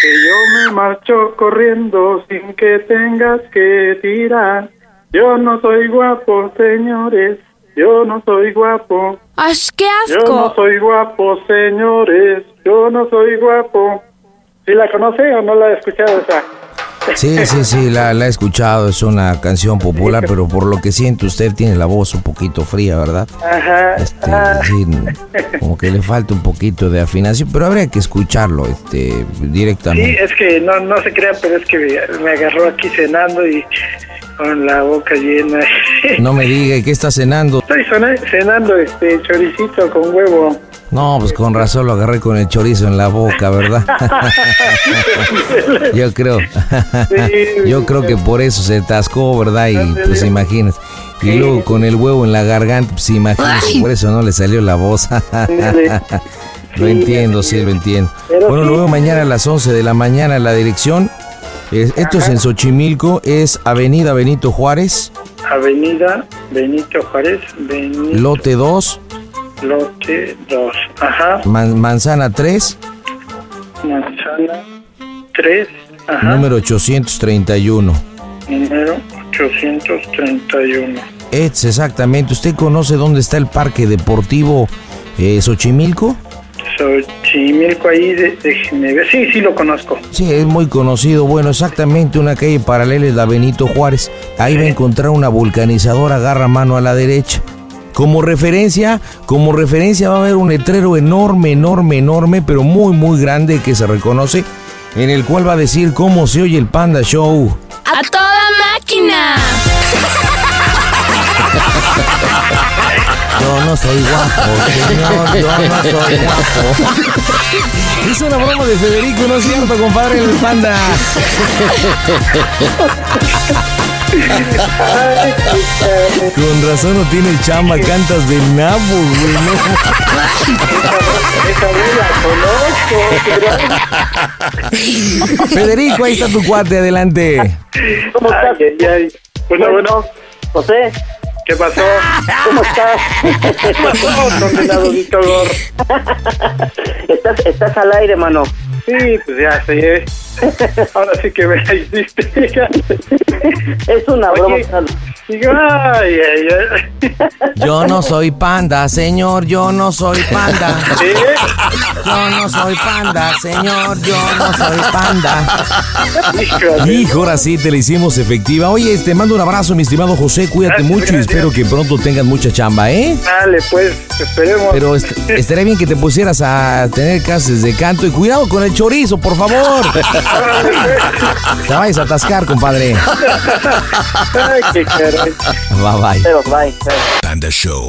Que yo me marcho corriendo sin que tengas que tirar. Yo no soy guapo, señores. Yo no soy guapo. ¡Ay, qué Yo no soy guapo, señores. Yo no soy guapo. ¿Sí la conoce o no la ha escuchado esa? Sí, sí, sí, la, la he escuchado, es una canción popular, pero por lo que siento usted tiene la voz un poquito fría, ¿verdad? Ajá. Este, ah, sí, como que le falta un poquito de afinación, pero habría que escucharlo este, sí, directamente. es que no, no se crea, pero es que me agarró aquí cenando y con la boca llena. *laughs* No me diga, ¿y ¿qué está cenando? Estoy cenando este choricito con huevo. No, pues con razón lo agarré con el chorizo en la boca, ¿verdad? *laughs* Yo creo. Yo creo que por eso se atascó, ¿verdad? Y pues imagínate. Y luego con el huevo en la garganta, pues imagínate, por eso no le salió la voz. *laughs* Lo entiendo, sí, lo entiendo. Bueno, luego mañana a las 11 de la mañana la dirección. Es- esto es en Xochimilco, es Avenida Benito Juárez, Avenida Benito Juárez, Benito lote 2, Lote 2. Ajá. man- manzana 3, Manzana 3. Ajá. número 831. Número 831. Es exactamente. ¿Usted conoce dónde está el parque deportivo eh, Xochimilco? Xochimilco ahí, de, ver. Sí, sí lo conozco. Sí, es muy conocido. Bueno, exactamente una calle paralela es la Benito Juárez. Ahí va a encontrar una vulcanizadora, agarra mano a la derecha. Como referencia, como referencia va a haber un letrero enorme, enorme, enorme, pero muy, muy grande que se reconoce, en el cual va a decir cómo se oye el Panda Show. ¡A toda máquina! Yo no soy guapo, señor, yo no soy guapo. Es una broma de Federico, ¿no es cierto, compadre el Panda? Con razón no tiene chamba, cantas de nabo, güey, ¿no? Federico, ahí está tu cuate, adelante. ¿Cómo estás? Bueno, bueno. José. ¿Qué pasó? ¿Cómo estás? ¿Qué pasó, *laughs* condenado Víctor? *laughs* estás, estás al aire, mano. Sí, pues ya sé. *laughs* Ahora sí que me la hiciste. *laughs* Es una broma. Digo, ay, ay, ay. Yo no soy panda, señor, yo no soy panda. *laughs* Yo no soy panda, señor, yo no soy panda. Hijo, ahora sí te la hicimos efectiva. Oye, te mando un abrazo, mi estimado José, cuídate mucho y espero que pronto tengas mucha chamba, ¿eh? Dale, pues, esperemos. Pero est- estaría bien que te pusieras a tener clases de canto y cuidado con el chorizo, por favor. Te vayas a atascar, compadre. Ay, qué caray. Bye bye. Pero, bye. Panda Show.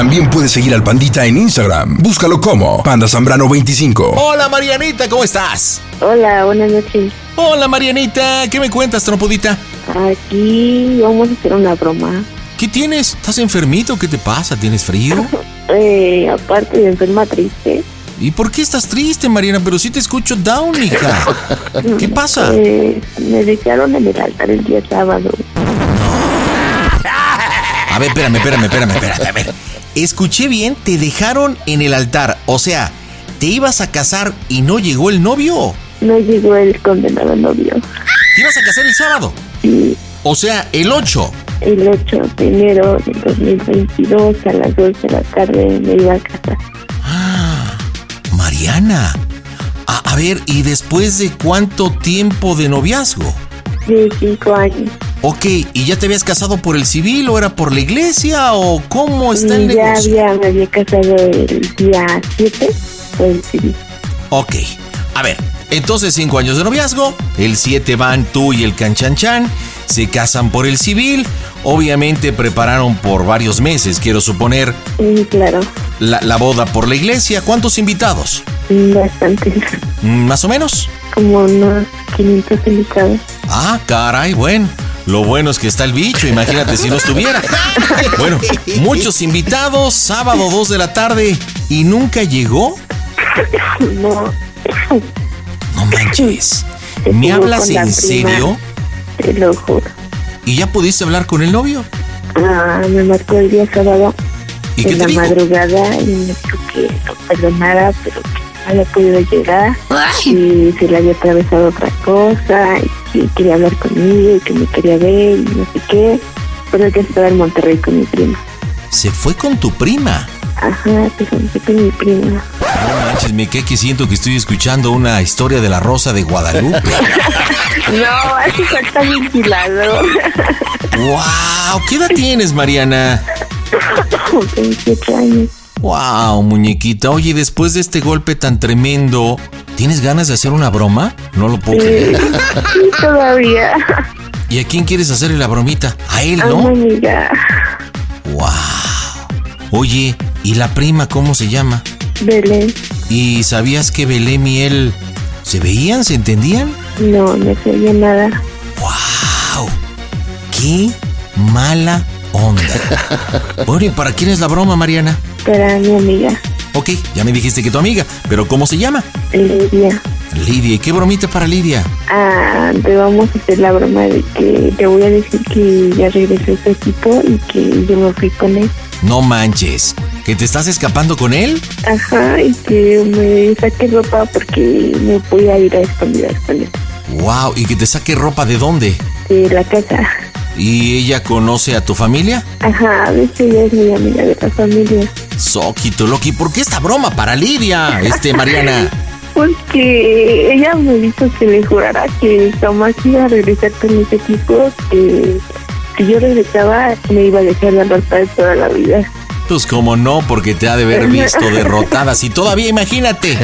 También puedes seguir al Pandita en Instagram. Búscalo como Panda Zambrano25. Hola Marianita, ¿cómo estás? Hola, buenas noches. Hola Marianita, ¿qué me cuentas, trompudita? Aquí vamos a hacer una broma. ¿Qué tienes? ¿Estás enfermito? ¿Qué te pasa? ¿Tienes frío? *laughs* Eh, aparte de enferma triste. ¿Y por qué estás triste, Mariana? Pero sí te escucho down, hija. *laughs* ¿Qué pasa? Eh, me dejaron en el altar el día sábado. Ver, espérame, espérame, espérame, espérame. A ver. Escuché bien, te dejaron en el altar. O sea, ¿te ibas a casar y no llegó el novio? No llegó el condenado novio. ¿Te ibas a casar el sábado? Sí. O sea, el 8. El 8 de enero del 2022 a las 2 de la tarde me iba a casar. Mariana. A, a ver, ¿y después de cuánto tiempo de noviazgo? De 5 años. Ok, ¿y ya te habías casado por el civil o era por la iglesia o cómo está el ya negocio? había, me había casado el día 7 por el civil. Ok, a ver, entonces cinco años de noviazgo, el 7 van tú y el canchanchan, se casan por el civil, obviamente prepararon por varios meses, quiero suponer, Sí, claro. la, la boda por la iglesia. ¿Cuántos invitados? Bastante. Mm, ¿Más o menos? Como unos 500 invitados. Ah, caray, bueno. Lo bueno es que está el bicho, imagínate si no estuviera. Bueno, muchos invitados, sábado 2 de la tarde, ¿y nunca llegó? No. No manches. ¿Me hablas en serio? Te lo juro. ¿Y ya pudiste hablar con el novio? Ah, me marcó el día sábado ¿Y qué en te la dijo? madrugada y me dijo que lo perdonara, pero que no había podido llegar y se le había atravesado otra cosa y que quería hablar conmigo y que me quería ver y no sé qué. Pero que estaba en Monterrey con mi prima. Se fue con tu prima. Ajá, se fue con mi prima. No manches, me quedé que siento que estoy escuchando una historia de la Rosa de Guadalupe. *laughs* No, así está vigilado. ¡Wow! ¿Qué edad tienes, Mariana? 27 años. ¡Wow, muñequita! Oye, después de este golpe tan tremendo, ¿tienes ganas de hacer una broma? No lo puedo Sí, creer. sí, todavía. ¿Y a quién quieres hacerle la bromita? A él, A una ¿no? amiga. ¡Wow! Oye, ¿y la prima cómo se llama? Belén. ¿Y sabías que Belém y él se veían, se entendían? No, no se oye nada. ¡Wow! ¡Qué mala onda! *laughs* Bueno, ¿y para quién es la broma, Mariana? Para mi amiga, Ok, ya me dijiste que tu amiga, pero ¿cómo se llama? Lidia. Lidia, ¿y qué bromita para Lidia? Ah, te vamos a hacer la broma de que te voy a decir que ya regresó este equipo y que yo me fui con él. No manches, ¿que te estás escapando con él? Ajá, y que me saque ropa porque me voy a ir a escondidas con él. ¡Wow! ¿Y que te saque ropa de dónde? De la casa. ¿Y ella conoce a tu familia? Ajá, hecho ella es mi amiga de la familia. Soquito Loki, ¿por qué esta broma para Lidia, este *laughs* Mariana? Porque ella me dijo que le jurara que jamás iba a regresar con ese equipo, que si yo regresaba me iba a dejar la ropa de toda la vida. Pues como no, porque te ha de haber visto *laughs* derrotada. Si todavía, imagínate,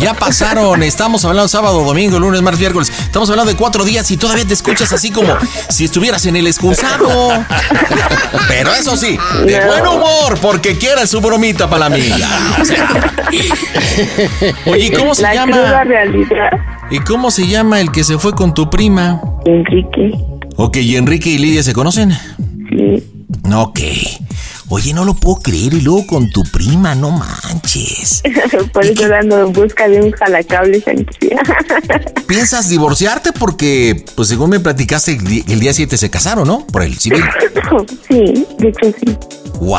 ya pasaron, estamos hablando sábado, domingo, lunes, martes, miércoles. Estamos hablando de cuatro días y todavía te escuchas así como si estuvieras en el excusado. Pero eso sí, de No. buen humor, porque quiere su bromita para la amiga. O sea. Oye, ¿y cómo se la llama? realidad, ¿Y cómo se llama el que se fue con tu prima? Enrique. Ok, ¿y Enrique y Lidia se conocen? Sí. Ok. Oye, no lo puedo creer. Y luego con tu prima, no manches. *laughs* Por eso ando en busca de un jalacables aquí. *laughs* ¿Piensas divorciarte? Porque, pues según me platicaste, el día 7 se casaron, ¿no? Por el civil. *laughs* sí, de hecho sí. ¡Wow!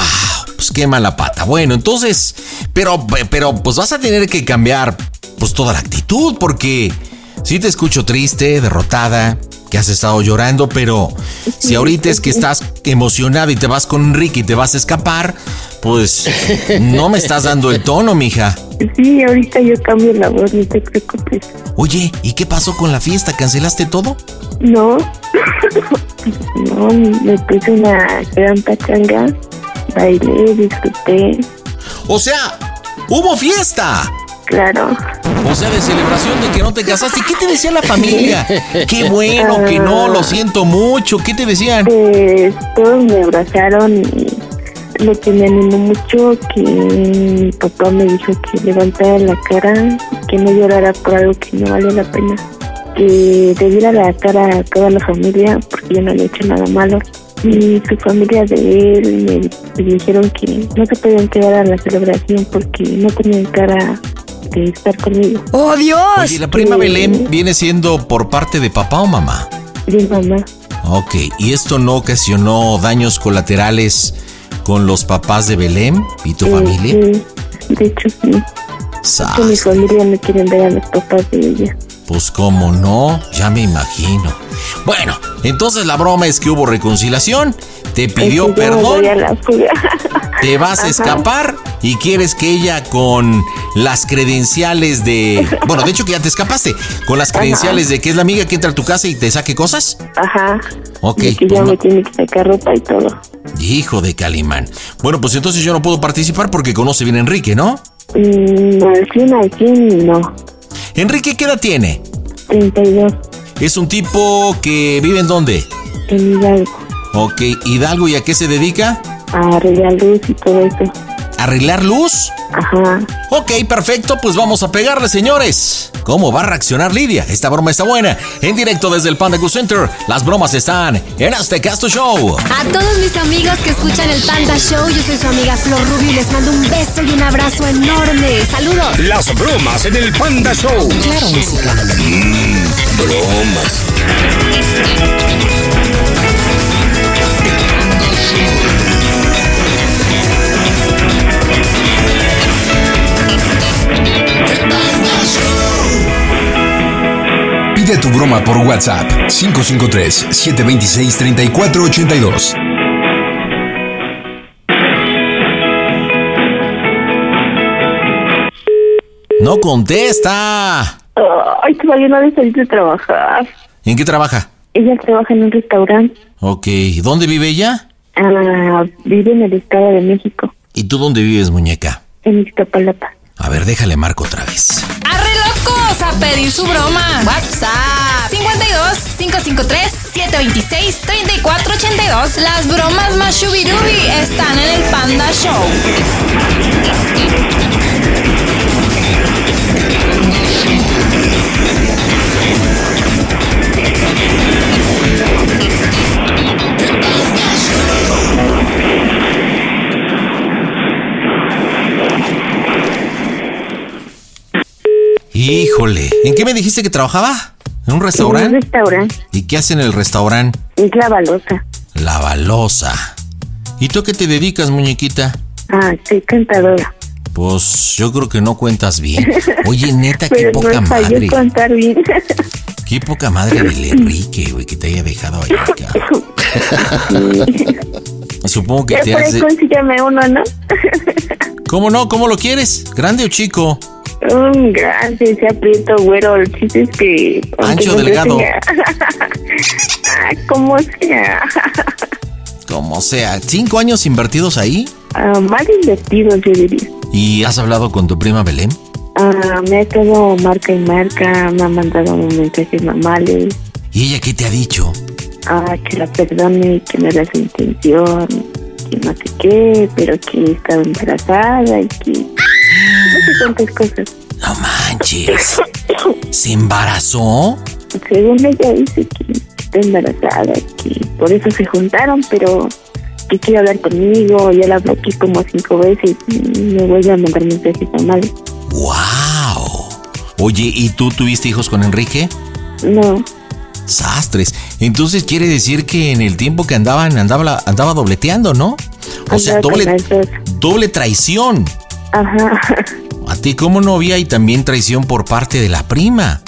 Pues qué mala pata. Bueno, entonces, pero, pero, pues vas a tener que cambiar, pues toda la actitud, porque sí te escucho triste, derrotada, que has estado llorando, pero si ahorita es que estás emocionada y te vas con Enrique y te vas a escapar, pues no me estás dando el tono, mija. Sí, ahorita yo cambio la voz, no te preocupes. Oye, ¿y qué pasó con la fiesta? ¿Cancelaste todo? No, *laughs* no, me puse una gran pachanga, bailé, disfruté, O sea, hubo fiesta. Claro. O sea, de celebración de que no te casaste. ¿Qué te decía la familia? Qué bueno, que no, lo siento mucho. ¿Qué te decían? Pues todos me abrazaron y lo que me animó mucho que mi papá me dijo que levantara la cara, que no llorara por algo que no vale la pena, que le diera la cara a toda la familia porque yo no le he hecho nada malo. Y su familia de él me, me dijeron que no se podían quedar a la celebración porque no tenían cara de estar conmigo. ¡Oh, Dios! Oye, ¿la prima Sí. Belén viene siendo por parte de papá o mamá? De mamá. Ok, ¿y esto no ocasionó daños colaterales con los papás de Belén y tu Sí, familia? sí, de hecho sí. Sas. Que mi familia no quieren ver a los papás de ella. Pues cómo no, ya me imagino. Bueno, entonces la broma es que hubo reconciliación, te pidió Es que perdón, *laughs* te vas a escapar y quieres que ella con las credenciales de... Bueno, de hecho que ya te escapaste, con las Ajá. credenciales de que es la amiga que entra a tu casa y te saque cosas. Ajá. Ok, De que pues ya no. me tiene que sacar ropa y todo. Hijo de Calimán. Bueno, pues entonces yo no puedo participar porque conoce bien a Enrique, ¿no? Mm, al 100, al 100, no. Enrique, ¿qué edad tiene? 32. Es un tipo que vive en dónde? En Hidalgo. Ok, Hidalgo, ¿y a qué se dedica? A arreglar luz y todo eso. ¿Arreglar luz? Ajá. Ok, perfecto, pues vamos a pegarle, señores. ¿Cómo va a reaccionar Lidia? Esta broma está buena. En directo desde el Panda Q Center, las bromas están en Aztecasto Show. A todos mis amigos que escuchan el Panda Show, yo soy su amiga Flor Rubio y les mando un beso y un abrazo enorme. Saludos. Las bromas en el Panda Show. Claro, música. Mm, bromas. Tu broma por WhatsApp 553-726-3482. No contesta. Ay, todavía no de trabajar. ¿En qué trabaja? Ella trabaja en un restaurante. Ok, ¿dónde vive ella? Ah, vive en el Estado de México, ¿Y tú dónde vives, muñeca? en Iztapalapa. A ver, déjale marco otra vez. ¡Arre locos! A pedir su broma. WhatsApp 52 553 726 3482. Las bromas más shubirubi están en el Panda Show. Híjole, ¿en qué me dijiste que trabajaba? ¿En un En un restaurante? restaurante. ¿Y qué hace en el restaurante? Es la balosa. La balosa. ¿Y tú a qué te dedicas, muñequita? Ah, soy cantadora. Pues yo creo que no cuentas bien. *laughs* Oye, neta, qué Pero poca no madre. cantar bien. *laughs* Qué poca madre del Enrique, güey, que te haya dejado ahí. *laughs* cabrón. Supongo que te hace. consígueme uno, ¿no? ¿Cómo no? ¿Cómo lo quieres? ¿Grande o chico? Un grande, se aprieto, güero. El chiste es que. Ancho, delgado. tenga- *laughs* ah, como sea. *laughs* Como sea. ¿Cinco años invertidos ahí? Ah, mal invertidos, yo diría. ¿Y has hablado con tu prima Belén? Ah, me ha estado marca y marca, me ha mandado mensajes normales. ¿Y ella qué te ha dicho? Ah, que la perdone, que no era su intención, que no sé qué, pero que estaba embarazada y que. No sé cuántas cosas. No manches. ¿Se embarazó? Según ella dice que está embarazada, que por eso se juntaron, pero que quiere hablar conmigo. Ya la bloqueé como cinco veces y me vuelve a mandar mensajes normales. ¡Wow! Oye, ¿y tú tuviste hijos con Enrique? No, Sastres. Entonces quiere decir que en el tiempo que andaban, andaba, andaba dobleteando, ¿no? O sea, andaba doble, doble traición. Ajá. A ti como novia y también traición por parte de la prima.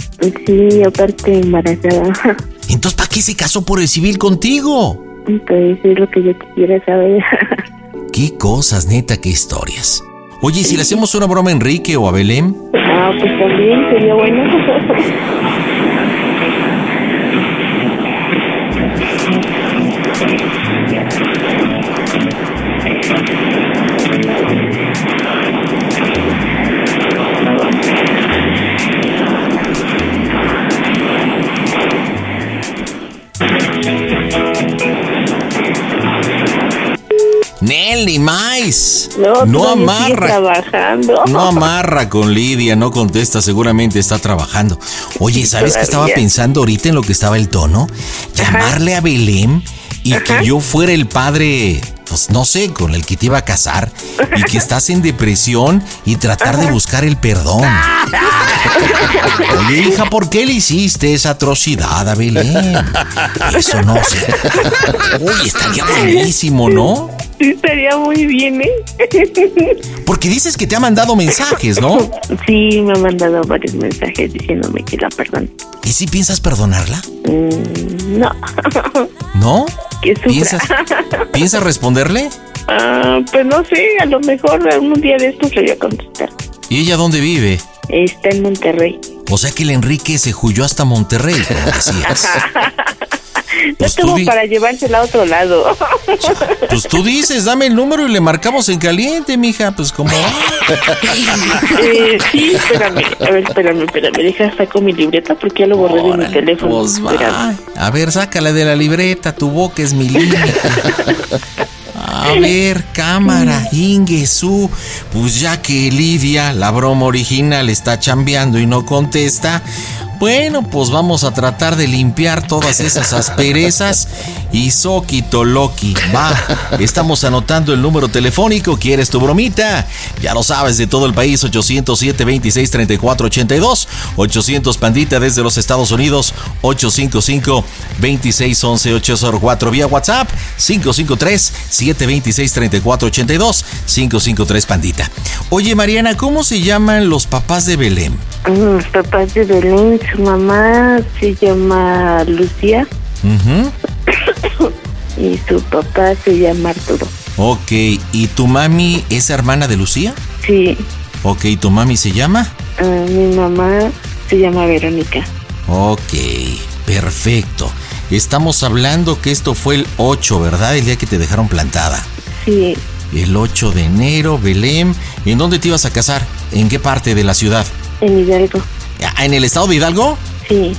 Sí, aparte embarazada. *laughs* Entonces, ¿para qué se casó por el civil contigo? Pues es lo que yo quisiera saber. *laughs* Qué cosas, neta, qué historias. Oye, ¿y si le hacemos una broma a Enrique o a Belén? Ah, pues también sería bueno. *laughs* Nelly, más. No, No todavía amarra. trabajando. No amarra con Lidia, no contesta, seguramente está trabajando. Oye, ¿sabes qué estaba todavía. pensando ahorita en lo que estaba el tono? Llamarle a Belén y que yo fuera el padre pues no sé, con el que te iba a casar y que *laughs* estás en depresión y tratar de buscar el perdón. *laughs* Oye, hija, ¿por qué le hiciste esa atrocidad a Belén? Eso no sé. *laughs* Uy, estaría buenísimo, ¿no? Sí, estaría muy bien, ¿eh? *laughs* Porque dices que te ha mandado mensajes, ¿no? Sí, me ha mandado varios mensajes diciéndome que la perdone. ¿Y si piensas perdonarla? Mm, no. *laughs* ¿No? Que. ¿Piensas, ¿Piensas responderle? Ah, pues no sé, a lo mejor un día de estos le voy a contestar. ¿Y ella dónde vive? Está en Monterrey. O sea que el Enrique se huyó hasta Monterrey, como decías. *laughs* No Pues tú tengo di- para llevársela a otro lado. *laughs* Pues tú dices, dame el número y le marcamos en caliente, mija. Pues como. Eh, sí, espérame. A ver, espérame, espérame. Deja, saco mi libreta porque ya lo borré de mi teléfono. Pues. A ver, sácala de la libreta, tu boca es mi límite. A ver, cámara, Ingesu. Pues ya que Lidia, la broma original, está chambeando y no contesta. Bueno, pues vamos a tratar de limpiar todas esas asperezas. Y Soki Toloki, va. Estamos anotando el número telefónico. ¿Quieres tu bromita? Ya lo sabes, de todo el país, 807-2634-82. 800 Pandita desde los Estados Unidos, 855-2611-804 vía WhatsApp, 553-726-3482, 553 Pandita. Oye, Mariana, ¿cómo se llaman los papás de Belén? Mm, papá de Belén, su mamá se llama Lucía y su papá se llama Arturo. Ok, ¿y tu mami es hermana de Lucía? Sí, Ok, ¿tu mami se llama? ah, mi mamá se llama Verónica. Ok, perfecto. Estamos hablando que esto fue el 8, ¿verdad? El día que te dejaron plantada. Sí, El 8 de enero, Belén. ¿En dónde te ibas a casar? ¿En qué parte de la ciudad? en Hidalgo. Ah, ¿En el estado de Hidalgo? Sí.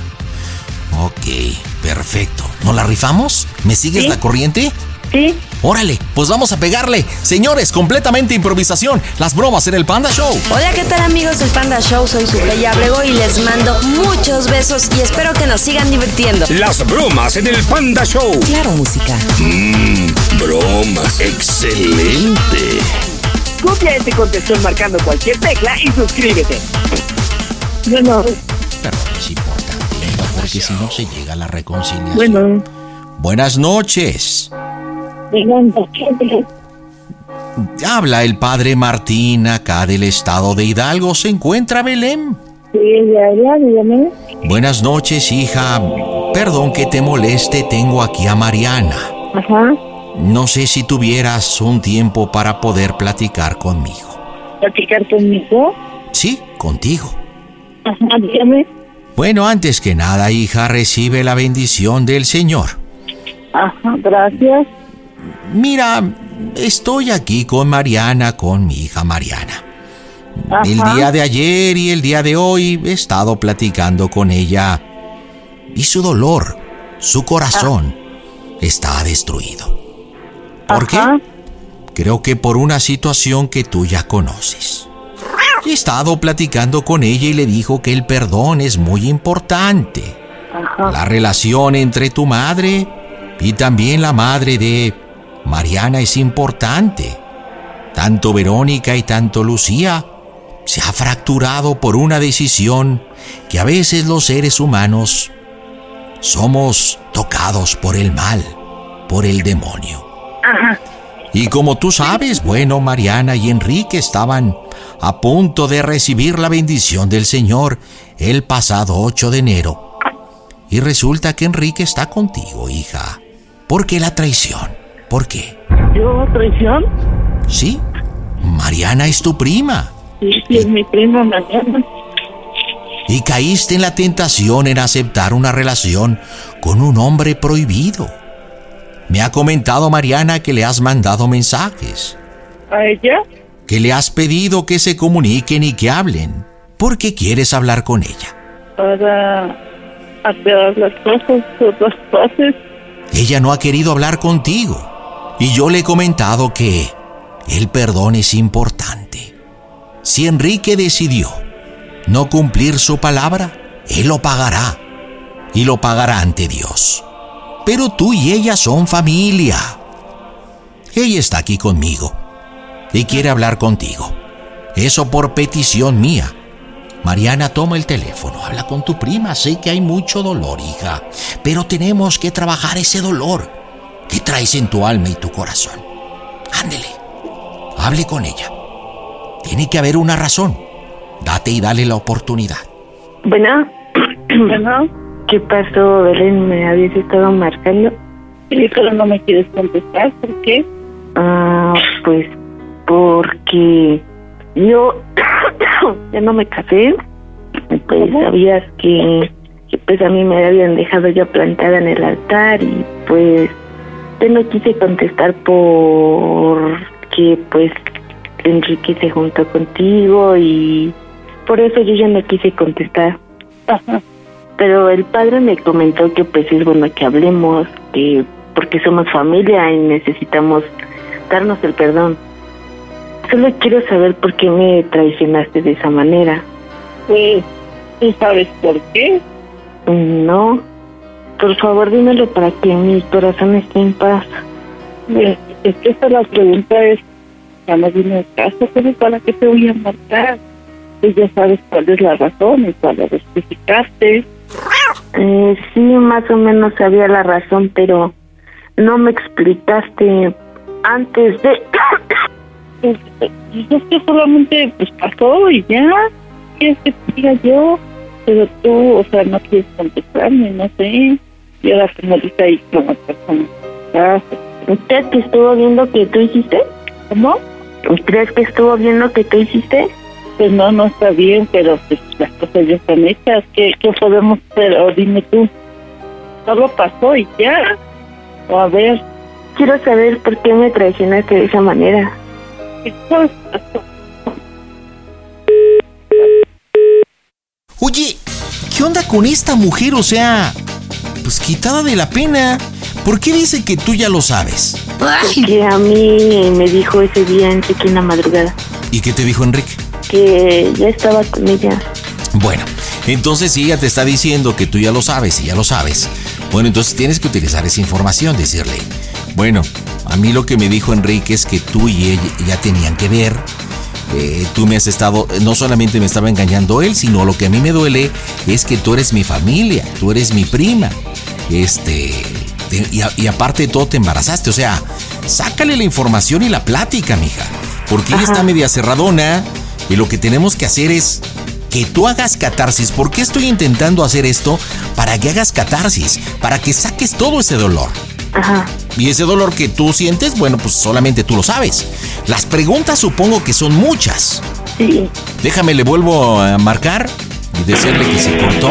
Ok, perfecto. ¿No la rifamos? ¿Me sigues Sí. la corriente? Sí. Órale, pues vamos a pegarle. Señores, completamente improvisación. Las bromas en el Panda Show. Hola, ¿qué tal amigos del Panda Show? Soy Sufreya Abrego y les mando muchos besos y espero que nos sigan divirtiendo. Las bromas en el Panda Show. Claro, música. Mmm, bromas. Excelente. Copia este contestón marcando cualquier tecla y suscríbete. Bueno, Pero es importante, porque si no se llega a la reconciliación. bueno, Buenas noches. digan, Habla el padre Martín acá del estado de Hidalgo. ¿Se encuentra Belén? Sí, ya, ya, dígame. Buenas noches, hija. Perdón que te moleste, tengo aquí a Mariana. Ajá, No sé si tuvieras un tiempo para poder platicar conmigo. platicar conmigo. Sí, contigo. Bueno, antes que nada, hija, recibe la bendición del Señor. Ajá, gracias. Mira, estoy aquí con Mariana, con mi hija Mariana. El día de ayer y el día de hoy he estado platicando con ella y su dolor, su corazón está destruido. ¿Por qué? Creo que por una situación que tú ya conoces. He estado platicando con ella y le dijo que el perdón es muy importante. La relación entre tu madre y también la madre de Mariana es importante. Tanto Verónica y tanto Lucía se ha fracturado por una decisión que a veces los seres humanos somos tocados por el mal, por el demonio. Ajá. Y como tú sabes, bueno, Mariana y Enrique estaban a punto de recibir la bendición del Señor el pasado 8 de enero. Y resulta que Enrique está contigo, hija. ¿Por qué la traición? ¿Por qué? ¿Yo traición? Sí, Mariana es tu prima. Sí, sí, es mi prima Mariana. Y caíste en la tentación en aceptar una relación con un hombre prohibido. Me ha comentado Mariana que le has mandado mensajes, ¿A ella? que le has pedido que se comuniquen y que hablen. ¿Por qué quieres hablar con ella? Para aclarar las cosas, otras cosas. Ella no ha querido hablar contigo. Y yo le he comentado que el perdón es importante. Si Enrique decidió no cumplir su palabra, él lo pagará. Y lo pagará ante Dios. Pero tú y ella son familia. ella está aquí conmigo y quiere hablar contigo. Eso por petición mía. Mariana, toma el teléfono, habla con tu prima. Sé que hay mucho dolor, hija, pero tenemos que trabajar ese dolor que traes en tu alma y tu corazón. Ándele, hable con ella. Tiene que haber una razón. Date y dale la oportunidad. Bueno, *clears throat* bueno, ¿qué pasó, Belén? ¿Me habías estado marcando? Sí, pero no me quieres contestar, ¿por qué? Ah, pues porque yo *coughs* ya no me casé, pues sabías que, que pues a mí me habían dejado ya plantada en el altar y pues yo no quise contestar porque pues Enrique se juntó contigo y por eso yo ya no quise contestar. Pero el padre me comentó que pues es bueno que hablemos, que porque somos familia y necesitamos darnos el perdón. Solo quiero saber por qué me traicionaste de esa manera. Pues, ¿tú sabes por qué? No. Por favor, dímelo para que mi corazón esté en paz. Pues, es que esa la pregunta es, ya no viene el caso, pero para qué te voy a marcar. Pues ya sabes cuál es la razón y cuál la justificaste. Eh, sí, más o menos sabía la razón, pero no me explicaste antes de... *coughs* Pues, es que solamente pues pasó y ya. ¿Quieres que te diga yo? Pero tú, o sea, no quieres contestarme, no sé. Y ahora como dice ahí como persona. Ah, ¿Usted que estuvo viendo que tú hiciste? ¿Cómo? ¿Crees que estuvo viendo que tú hiciste? Pues no, no está bien, pero pues las cosas ya están hechas. ¿Qué, qué podemos hacer? O dime tú. Solo pasó y ya. O a ver. Quiero saber por qué me traicionaste de esa manera. Oye, ¿qué onda con esta mujer? O sea, pues quitada de la pena. ¿Por qué dice que tú ya lo sabes? Que a mí me dijo ese día Enrique en la madrugada ¿Y qué te dijo Enrique? Que ya estaba con ella. Bueno, entonces si ella te está diciendo que tú ya lo sabes y ya lo sabes, bueno, entonces tienes que utilizar esa información, decirle, bueno, a mí lo que me dijo Enrique es que tú y ella ya tenían que ver. eh, tú me has estado, no solamente me estaba engañando él, sino lo que a mí me duele es que tú eres mi familia, tú eres mi prima. Este, te- y, a- y aparte de todo te embarazaste, o sea, sácale la información y la plática, mija. Porque ella está media cerradona y lo que tenemos que hacer es que tú hagas catarsis. ¿Por qué estoy intentando hacer esto? Para que hagas catarsis, para que saques todo ese dolor. Ajá. Y ese dolor que tú sientes, bueno, pues solamente tú lo sabes. Las preguntas supongo que son muchas. Sí. Déjame, le vuelvo a marcar y decirle que se cortó.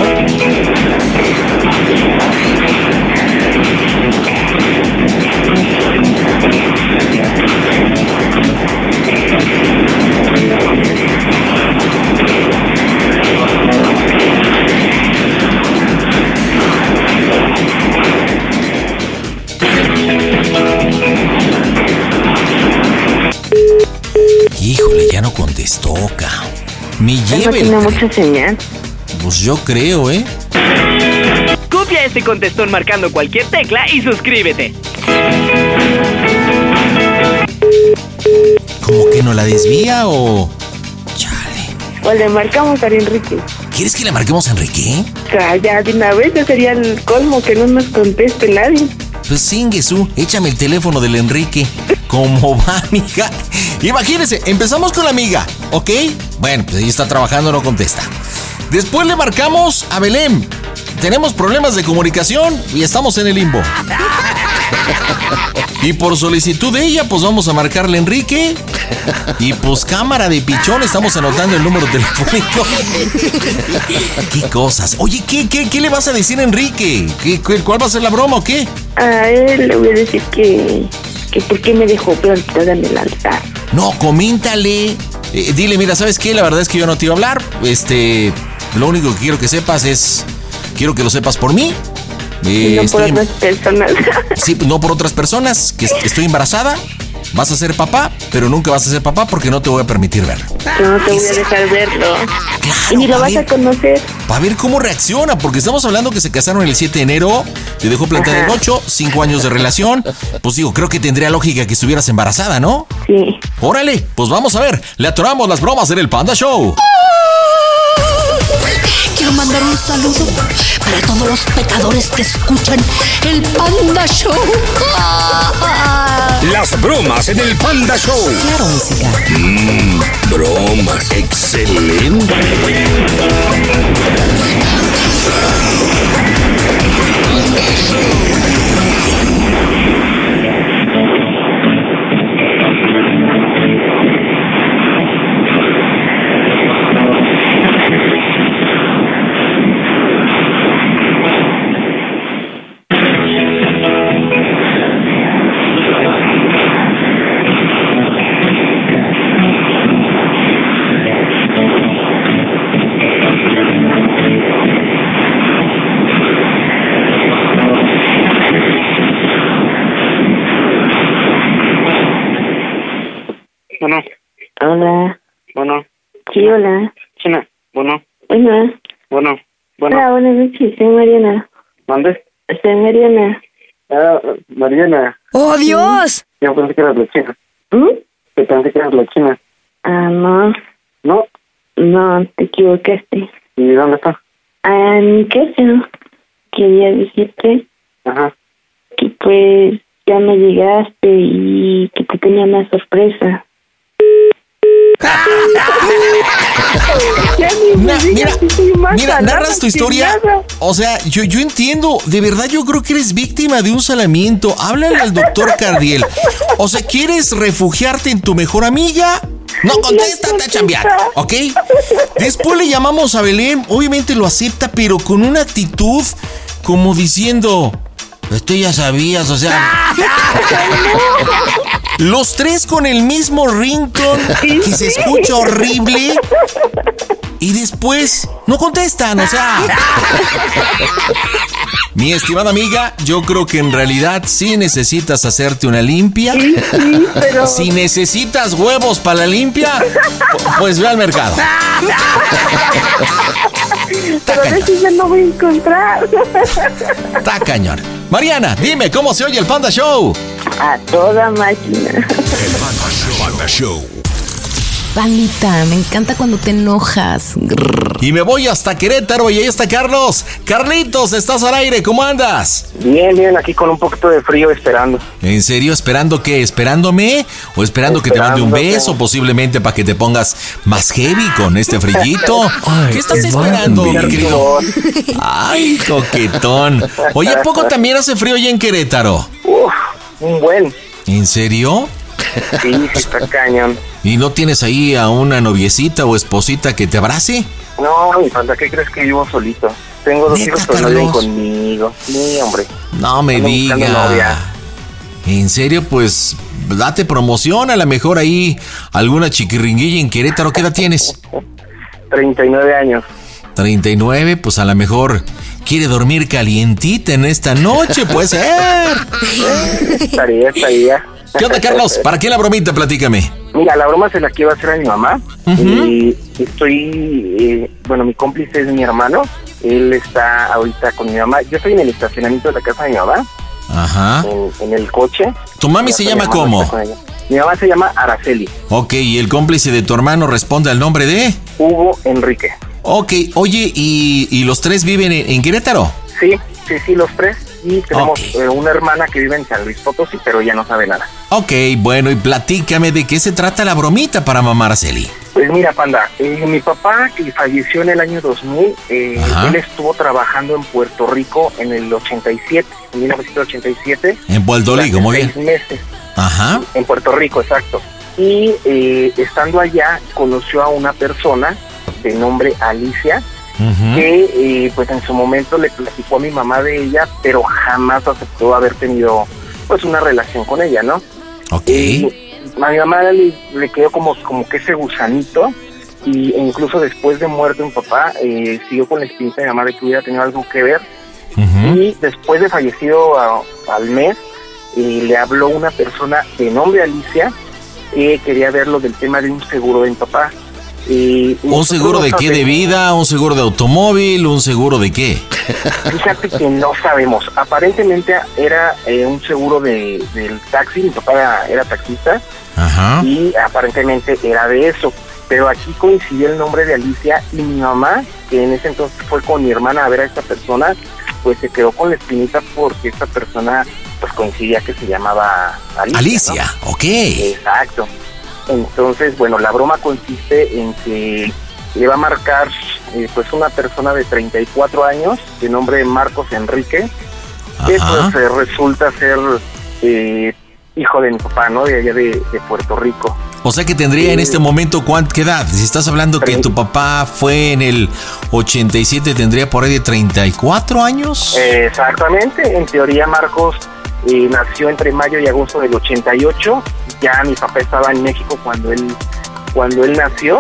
Cabrón. Me lleve el tiene tren. mucha señal. Pues yo creo, ¿eh? Copia este contestón marcando cualquier tecla y suscríbete. ¿Cómo que no la desvía o...? O le marcamos a Enrique. ¿Quieres que le marquemos a Enrique? Ya de una vez ya sería el colmo que no nos conteste nadie. Pues Singesú, échame el teléfono del Enrique. ¿Cómo va, *laughs* amiga? Imagínense, empezamos con la amiga, ¿ok? Bueno, pues ella está trabajando, no contesta. Después le marcamos a Belén. Tenemos problemas de comunicación y estamos en el limbo. Y por solicitud de ella, pues vamos a marcarle a Enrique. Y pues cámara de pichón, estamos anotando el número telefónico. *laughs* ¿Qué cosas? Oye, ¿qué, qué, qué le vas a decir a Enrique? ¿Qué, qué- ¿Cuál va a ser la broma o qué? A él le voy a decir que, que por qué me dejó plantada en el altar. No, coméntale. Eh, dile, mira, ¿sabes qué? La verdad es que yo no te iba a hablar. Este, lo único que quiero que sepas es, quiero que lo sepas por mí. Eh, y no por estoy- otras personas. sí, no por otras personas, que est- *laughs* estoy embarazada vas a ser papá, pero nunca vas a ser papá porque no te voy a permitir verlo. No te voy a dejar verlo. y ni lo vas a conocer. Para ver cómo reacciona, porque estamos hablando que se casaron el 7 de enero, te dejó plantada el 8, 5 años de relación. Pues digo, creo que tendría lógica que estuvieras embarazada, ¿no? Sí. Órale, pues vamos a ver. Le atoramos las bromas en el Panda Show. Quiero mandar un saludo para todos los pecadores que escuchan el Panda Show. *laughs* Las bromas en el Panda Show. Claro, música. Mmm, bromas. Excelente. Sí, hola. China, bueno, Bueno. bueno, bueno. Hola, buenas noches. Soy Mariana. ¿Mande? Soy Mariana. Ah, Mariana. ¡Oh, Dios! Yo pensé que eras la china. ¿Mm? Yo pensé que eras la china. Ah, no. ¿No? No, te equivocaste. ¿Y dónde está? Ah, en mi casa. Quería decirte Ajá. que pues ya me llegaste y que te tenía una sorpresa. Na- mira, mira, narras tu historia. O sea, yo, yo entiendo, de verdad yo creo que eres víctima de un salamiento. Háblale al doctor Cardiel. O sea, ¿quieres refugiarte en tu mejor amiga? No, contesta, está chambeando, ¿ok? Después le llamamos a Belén, obviamente lo acepta, pero con una actitud como diciendo, esto ya sabías, o sea... *laughs* Los tres con el mismo ringtone *laughs* que se escucha horrible y después no contestan, o sea. *laughs* Mi estimada amiga, yo creo que en realidad sí necesitas hacerte una limpia. pero- *laughs* Si necesitas huevos para la limpia, pu- pues ve al mercado. Pero de eso ya no voy a encontrar. Está cañón. Mariana, dime cómo se oye el Panda Show. A toda máquina. Panda Show. Pandita, me encanta cuando te enojas. Grrr. Y me voy hasta Querétaro y ahí está Carlos. Carlitos, estás al aire, ¿cómo andas? Bien, bien, aquí con un poquito de frío esperando. ¿En serio? ¿Esperando qué? ¿Esperándome? ¿O esperando que te mande un beso posiblemente para que te pongas más heavy con este frillito? *laughs* Ay, ¿Qué estás esperando, mi querido? Ay, coquetón. Oye, ¿a poco también hace frío allá en Querétaro? Uf, un buen. ¿En serio? Sí, está cañón. ¿Y no tienes ahí a una noviecita o esposita que te abrace? No, mi panda, ¿qué crees que vivo solito? Tengo dos ¿Neta, hijos, pero no viven conmigo. Sí, hombre. No me buscando diga. En serio, pues date promoción, a lo mejor ahí alguna chiquiringuilla en Querétaro. ¿Qué edad tienes? *laughs* 39 años. 39, pues a lo mejor quiere dormir calientita en esta noche, puede ser. *laughs* Estaría, estaría. ¿Qué onda, Carlos? ¿Para qué la bromita? Platícame. Mira, la broma se la quiero hacer a mi mamá. Y estoy, eh, bueno, mi cómplice es mi hermano. Él está ahorita con mi mamá. Yo estoy en el estacionamiento de la casa de mi mamá, Ajá. en, en el coche. ¿Tu mami se llama cómo? Mi mamá se llama Araceli. Ok, y el cómplice de tu hermano responde al nombre de... Hugo Enrique. Ok, oye, ¿y, y los tres viven en, en Querétaro? Sí, sí, sí, los tres. Y tenemos eh, una hermana que vive en San Luis Potosí, pero ella no sabe nada. Ok, bueno, y platícame de qué se trata la bromita para mamá Araceli. Pues mira, Panda, eh, mi papá que falleció en el año 2000, eh, él estuvo trabajando en Puerto Rico en el 87, en 1987. En Puerto Rico, muy bien. Seis meses, Ajá. en Puerto Rico, exacto. Y eh, estando allá, conoció a una persona de nombre Alicia, Que eh, pues en su momento le platicó a mi mamá de ella, pero jamás aceptó haber tenido pues una relación con ella, ¿no? Ok. Y a mi mamá le, le quedó como, como que ese gusanito y e incluso después de muerto mi papá eh, siguió con la espinita de mi mamá de que hubiera tenido algo que ver y después de fallecido a- al mes eh, le habló una persona de nombre Alicia que quería verlo del tema de un seguro de mi papá. Y ¿Un seguro de qué? ¿De vida? ¿Un seguro de automóvil? ¿Un seguro de qué? Fíjate que no sabemos. Aparentemente era eh, un seguro de, del taxi. Mi papá era, era taxista Ajá. y aparentemente era de eso. Pero aquí coincidió el nombre de Alicia y mi mamá, que en ese entonces fue con mi hermana a ver a esta persona, pues se quedó con la espinita porque esta persona pues coincidía que se llamaba Alicia. Alicia, ¿no? ok. Exacto. Entonces, bueno, la broma consiste en que le va a marcar eh, pues una persona de 34 años de nombre Marcos Enrique, que Ajá. pues eh, resulta ser eh, hijo de mi papá, ¿no? De allá de, de Puerto Rico. O sea que tendría en este momento qué edad? Si estás hablando que tu papá fue en el 87, tendría por ahí de 34 años. Eh, Exactamente, en teoría Marcos eh, nació entre mayo y agosto del 88, ya mi papá estaba en México cuando él cuando él nació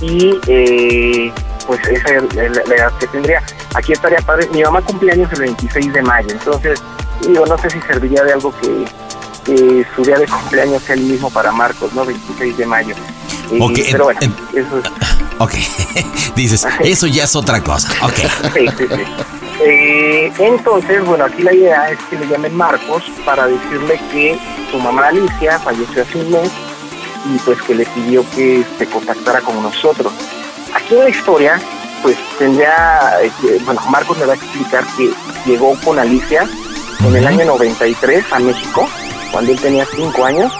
y eh, pues esa es la, la edad que tendría. Aquí estaría padre, mi mamá cumpleaños el 26 de mayo, entonces digo, no sé si serviría de algo que, que su día de cumpleaños sea el mismo para Marcos, ¿no? 26 de mayo. Eh, Ok, pero bueno, en- eso es... *laughs* Ok, *laughs* dices, eso ya es otra cosa. Ok. *laughs* Sí, sí, sí. Eh, entonces, bueno, aquí la idea es que le llamen Marcos para decirle que su mamá Alicia falleció hace un mes y pues que le pidió que se contactara con nosotros. Aquí en la historia, pues tendría, eh, bueno, Marcos me va a explicar que llegó con Alicia en el año 93 a México, cuando él tenía 5 años.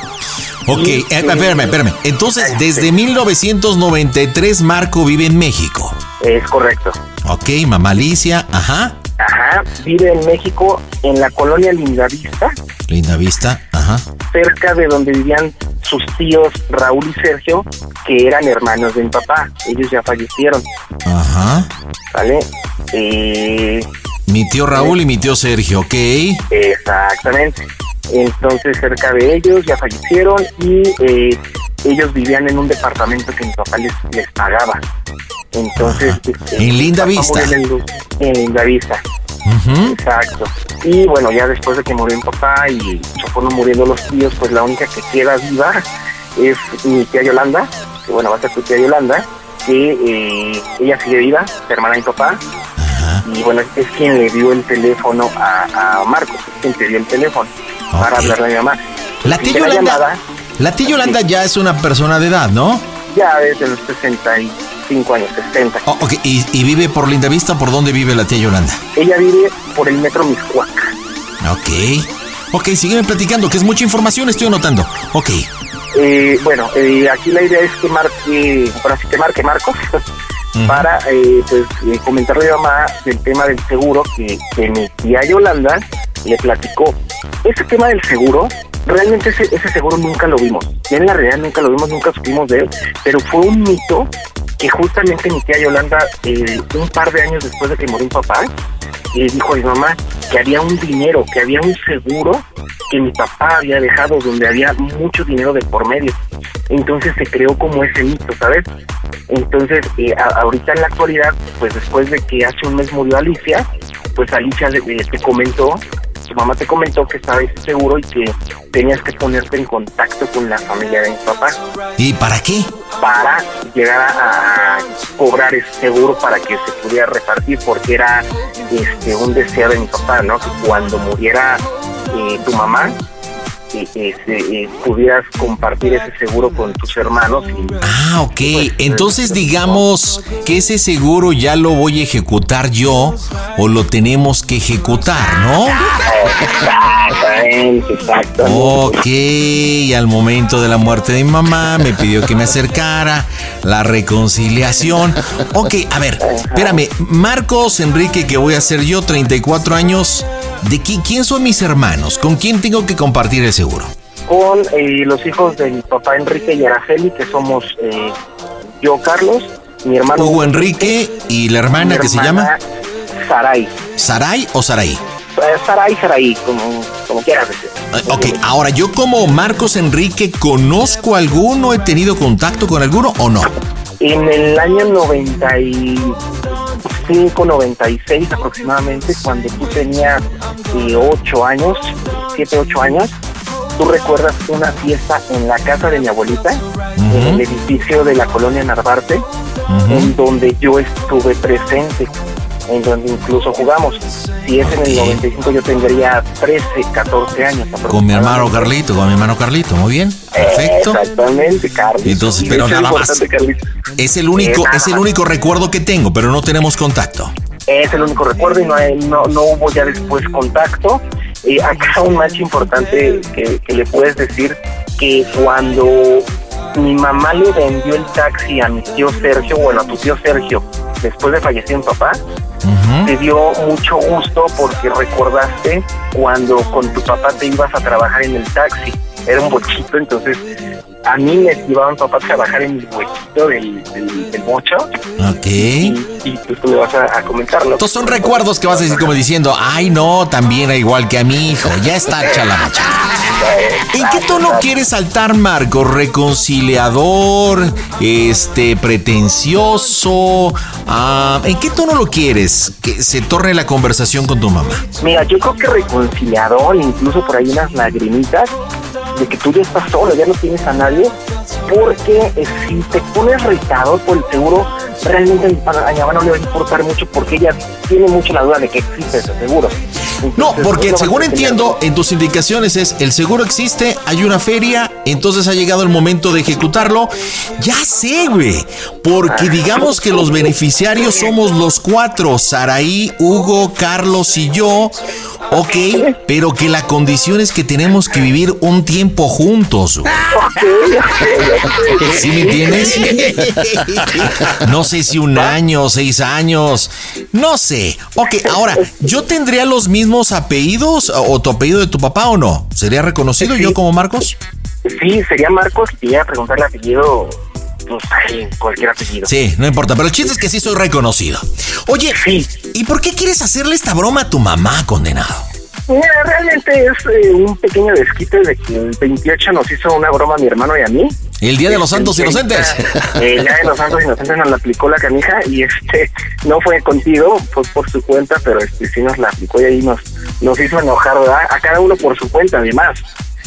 Ok, eh, espérame, espérame. Entonces, desde 1993 Marco vive en México. Es correcto. Ok, mamá Alicia, ajá. Ajá, vive en México, en la colonia Lindavista, Linda vista, ajá. cerca de donde vivían sus tíos Raúl y Sergio, que eran hermanos de mi papá. Ellos ya fallecieron, Ajá. ¿vale? Eh, Mi tío Raúl y mi tío Sergio, ok. exactamente. Entonces, cerca de ellos ya fallecieron y eh, ellos vivían en un departamento que mi papá les, les pagaba. Entonces, este, En Linda Vista. En, Linda Vista. Exacto. Y bueno, ya después de que murió mi papá y se fueron muriendo los tíos, pues la única que queda viva es mi tía Yolanda, que bueno, va a ser tu tía Yolanda, que eh, ella sigue viva, hermana de mi papá. Y bueno, es, quien le dio el teléfono a, a Marcos, es quien te dio el teléfono para hablarle a mi mamá. La tía Yolanda, llamada, la tía Yolanda ya es una persona de edad, ¿no? ya desde los 65 años, 60. Oh, ok, ¿Y, y vive por Linda Vista? ¿Por dónde vive la tía Yolanda? Ella vive por el metro Miscuac. Ok. Ok, sígueme platicando, que es mucha información, estoy anotando. Ok. Eh, bueno, eh, aquí la idea es que marque, ahora sí que marque Marcos, *laughs* para eh, pues eh, comentarle a mi mamá del tema del seguro que, mi tía Yolanda le platicó. Ese tema del seguro, realmente ese, ese seguro nunca lo vimos. Ya en la realidad nunca lo vimos, nunca supimos de él, pero fue un mito que justamente mi tía Yolanda, eh, un par de años después de que murió mi papá, le dijo a mi mamá que había un dinero, que había un seguro que mi papá había dejado donde había mucho dinero de por medio. Entonces se creó como ese mito, ¿sabes? Entonces, eh, a- ahorita en la actualidad, pues después de que hace un mes murió Alicia, pues Alicia le- le- te comentó, su mamá te comentó que estaba ese seguro y que tenías que ponerte en contacto con la familia de mi papá ¿Y para qué? para llegar a, a cobrar ese seguro para que se pudiera repartir porque era este un deseo de mi papá no que cuando muriera eh, tu mamá eh, eh, pudieras compartir ese seguro con tus hermanos y Ah, ok. Entonces digamos que ese seguro ya lo voy a ejecutar yo o lo tenemos que ejecutar, ¿no? *laughs* Exactamente, exactamente. Ok, y al momento de la muerte de mi mamá me pidió que me acercara, la reconciliación. Ok, a ver, espérame, Marcos Enrique, que voy a ser yo, 34 años, ¿de qui- quién son mis hermanos? ¿Con quién tengo que compartir el seguro? con eh, los hijos de mi papá Enrique y Araceli que somos eh, yo Carlos mi hermano Hugo Enrique y la hermana mi que se llama Saray Saray o Saraí. Eh, Saray Saray como, como quieras decir Eh, Ok, ahora yo como Marcos Enrique, ¿conozco alguno? ¿He tenido contacto con alguno o no? En el año 95, 96 aproximadamente, cuando tú tenías 8 años, 7, 8 años, tú recuerdas una fiesta en la casa de mi abuelita, en el edificio de la colonia Narvarte, en donde yo estuve presente, en donde incluso jugamos. Si es en el 95 yo tendría 13, 14 años. Con mi hermano Carlito, con mi hermano Carlito, muy bien. Perfecto. Exactamente. Entonces, Y pero nada más. Es el único, Eh, es el único recuerdo que tengo, pero no tenemos contacto. Es el único recuerdo y no, hay- no, no hubo ya después contacto. Eh, acá *laughs* un match importante que, que le puedes decir que cuando mi mamá le vendió el taxi a mi tío Sergio, bueno, a tu tío Sergio, después de fallecer mi papá, te dio mucho gusto porque recordaste cuando con tu papá te ibas a trabajar en el taxi. Era un bochito, entonces a mí me llevaba mi papá a trabajar en el huequito del, del, del bocho Ok. y pues tú me vas a, a comentarlo. Estos son recuerdos que vas a decir como diciendo, ay no, también era igual que a mi hijo, ya está chalamacha. ¿En qué tono quieres saltar, Marco? ¿Reconciliador? ¿Este pretencioso? Ah, ¿En qué tono lo quieres que se torne la conversación con tu mamá? Mira, yo creo que reconciliador, incluso por ahí unas lagrimitas, de que tú ya estás solo, ya no tienes a nadie, porque eh, si te pones retador por el seguro, realmente a mi no le va a importar mucho porque ella tiene mucho la duda de que existe ese seguro. No, porque según entiendo, en tus indicaciones es el seguro existe, hay una feria, entonces ha llegado el momento de ejecutarlo. Ya sé, güey. Porque digamos que los beneficiarios somos los cuatro, Saraí, Hugo, Carlos y yo. Ok, pero que la condición es que tenemos que vivir un tiempo juntos. ¿Sí me entiendes? No sé si un año, seis años, no sé. Ok, ahora, ¿yo tendría los mismos apellidos o tu apellido de tu papá o no? ¿Sería reconocido yo como Marcos? Sí, sería Marcos y a preguntar el apellido, pues ay, cualquier apellido. Sí, no importa, pero el chiste es que sí soy reconocido. Oye, ¿y por qué quieres hacerle esta broma a tu mamá, condenado? Mira, realmente es eh, un pequeño desquite de que el 28 nos hizo una broma a mi hermano y a mí. El Día de los Santos El 30, Inocentes. El Día de los Santos Inocentes nos la aplicó la canija y este no fue contigo, fue por su cuenta, pero este sí nos la aplicó y ahí nos, nos hizo enojar, ¿verdad? A cada uno por su cuenta, además.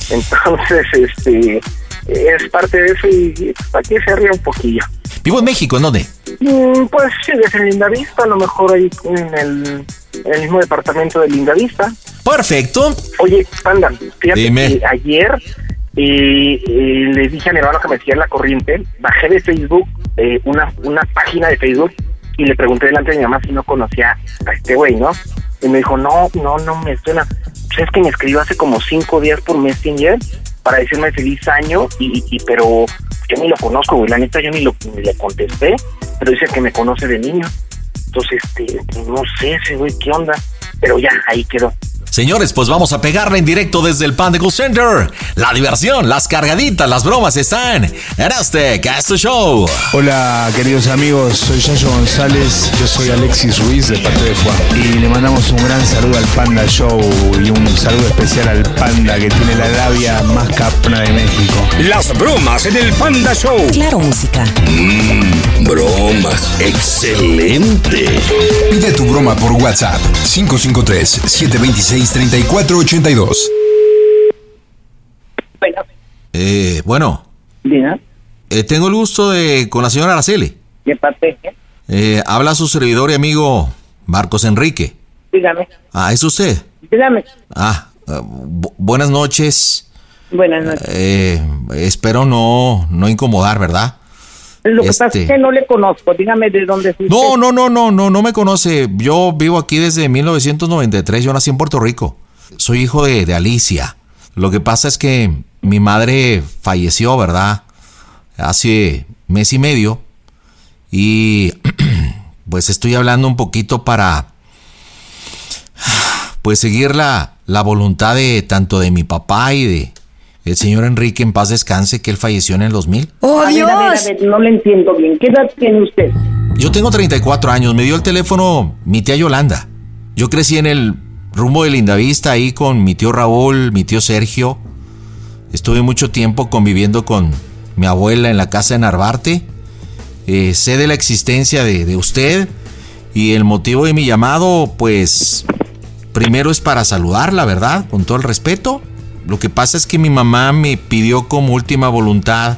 Entonces, este es parte de eso y que se ría un poquillo. Vivo en México, ¿en dónde? Mm, Pues sí, desde Lindavista, a lo mejor ahí en el, en el mismo departamento de Lindavista. Perfecto. Oye, Panda, fíjate Dime. que ayer eh, eh, le dije a mi hermano que me siguiera la corriente, bajé de Facebook eh, una, una página de Facebook y le pregunté delante de mi mamá si no conocía a este güey, ¿no? Y me dijo, no, no, no me suena. Pues es que me escribió hace como cinco días por Messenger para decirme feliz año, y, y pero yo ni lo conozco, güey, la neta yo ni, lo, ni le contesté, pero dice que me conoce de niño. Entonces, este, no sé ese güey qué onda, pero ya, ahí quedó. Señores, pues vamos a pegarle en directo desde el Panda Cool Center. La diversión, las cargaditas, las bromas están en este Casto Show. Hola queridos amigos, soy Yayo González, yo soy Alexis Ruiz de parte de Juan y le mandamos un gran saludo al Panda Show y un saludo especial al Panda que tiene la labia más capna de México. Las bromas en el Panda Show. Claro, música. Mmm, bromas. Excelente. Pide tu broma por WhatsApp 553-726-3482. Eh, bueno, Diga, eh, tengo el gusto de con la señora Araceli. ¿qué parte? Eh, habla su servidor y amigo Marcos Enrique. Dígame, Ah, ¿es usted? dígame. Ah, eh, bu- buenas noches. Buenas noches. Eh, espero no, no incomodar, ¿verdad? Lo que pasa este- es que no le conozco, dígame de dónde es usted. No, no, no, no, no, no me conoce. Yo vivo aquí desde 1993. Yo nací en Puerto Rico. Soy hijo de, de Alicia. Lo que pasa es que mi madre falleció, ¿verdad? Hace mes y medio. Y *clears throat* pues estoy hablando un poquito para pues seguir la, la voluntad de tanto de mi papá y de el señor Enrique en paz descanse, que él falleció en el 2000. ¡Oh, a Ver, a ver, a ver, no le entiendo bien. ¿Qué edad tiene usted? Yo tengo 34 años, me dio el teléfono mi tía Yolanda. Yo crecí en el rumbo de Lindavista ahí con mi tío Raúl, mi tío Sergio. Estuve mucho tiempo conviviendo con mi abuela en la casa de Narvarte. Eh, sé de la existencia de, de usted y el motivo de mi llamado, pues primero es para saludarla, ¿verdad? Con todo el respeto. Lo que pasa es que mi mamá me pidió como última voluntad,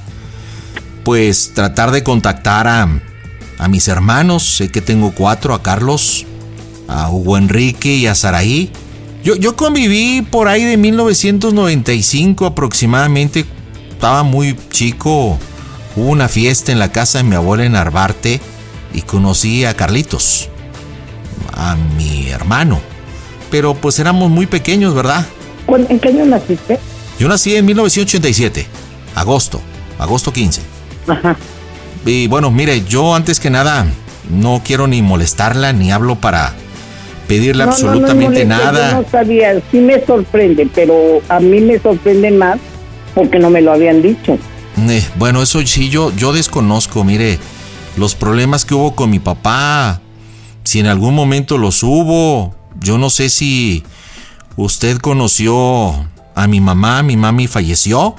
pues tratar de contactar a, mis hermanos. Sé que tengo cuatro, a Carlos, a Hugo Enrique y a Saraí. Yo, yo conviví por ahí de 1995 aproximadamente. Estaba muy chico. Hubo una fiesta en la casa de mi abuela en Arbarte y conocí a Carlitos, a mi hermano. Pero pues éramos muy pequeños, ¿verdad? ¿En qué año naciste? Yo nací en 1987, agosto, agosto 15. Ajá. Y bueno, mire, yo antes que nada no quiero ni molestarla ni hablo para pedirle No, no, no absolutamente nada. Yo no sabía, sí me sorprende, pero a mí me sorprende más porque no me lo habían dicho. Eh, bueno, eso sí, yo, yo desconozco, mire, los problemas que hubo con mi papá, si en algún momento los hubo, yo no sé si usted conoció a mi mamá, mi mami falleció.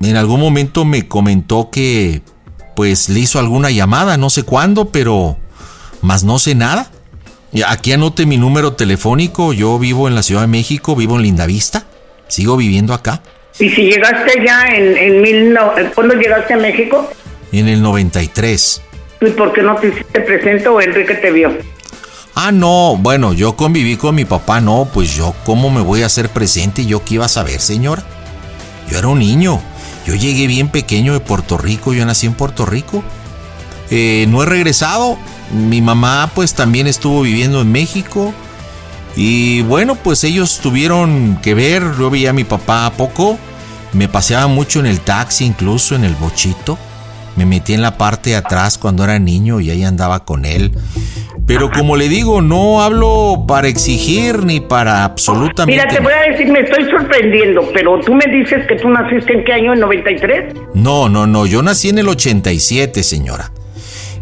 En algún momento me comentó que pues le hizo alguna llamada, no sé cuándo, pero más no sé nada. Aquí anote mi número telefónico, yo vivo en la Ciudad de México, vivo en Lindavista, sigo viviendo acá. ¿Y si llegaste ya en, en mil no, ¿cuándo llegaste a México? En el 93. ¿Y por qué no te hiciste presente o Enrique te vio? Ah, no, bueno, yo conviví con mi papá, no, pues yo, ¿cómo me voy a hacer presente? ¿Yo qué iba a saber, señora? Yo era un niño, yo llegué bien pequeño de Puerto Rico, yo nací en Puerto Rico. Eh, no he regresado, mi mamá pues también estuvo viviendo en México. Y bueno, pues ellos tuvieron que ver, yo veía a mi papá poco, me paseaba mucho en el taxi, incluso en el bochito. Me metí en la parte de atrás cuando era niño y ahí andaba con él. Pero como le digo, no hablo para exigir ni para absolutamente... Mira, te voy a decir, me estoy sorprendiendo, pero tú me dices que tú naciste en qué año, en 93? No, no, no, yo nací en el 87, señora.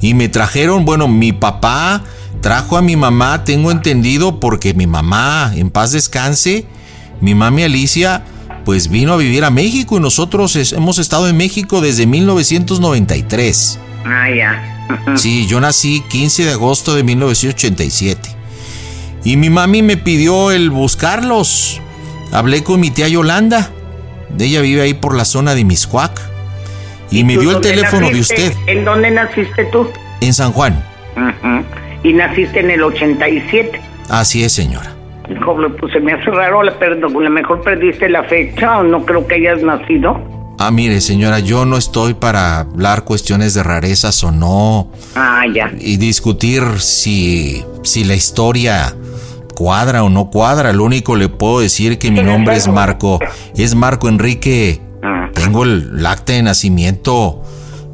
Y me trajeron, bueno, mi papá trajo a mi mamá, tengo entendido, porque mi mamá, en paz descanse, mi mami Alicia, pues vino a vivir a México y nosotros es- hemos estado en México desde 1993. Ah, ya. *laughs* Sí, yo nací 15 de agosto de 1987. Y mi mami me pidió el buscarlos. Hablé con mi tía Yolanda. Ella vive ahí por la zona de Miscuac. Y me ¿Tú dio el teléfono de usted. ¿En dónde naciste tú? En San Juan. Y naciste en el 87. Así es, señora. Pues se me hace raro, la, perdón, a lo mejor perdiste la fecha o no creo que hayas nacido. Ah, mire, señora, yo no estoy para hablar cuestiones de rarezas o no. Ah, ya. Y discutir si, si la historia cuadra o no cuadra. Lo único le puedo decir que mi nombre es Marco. Es Marco Enrique. Tengo el, el acta de nacimiento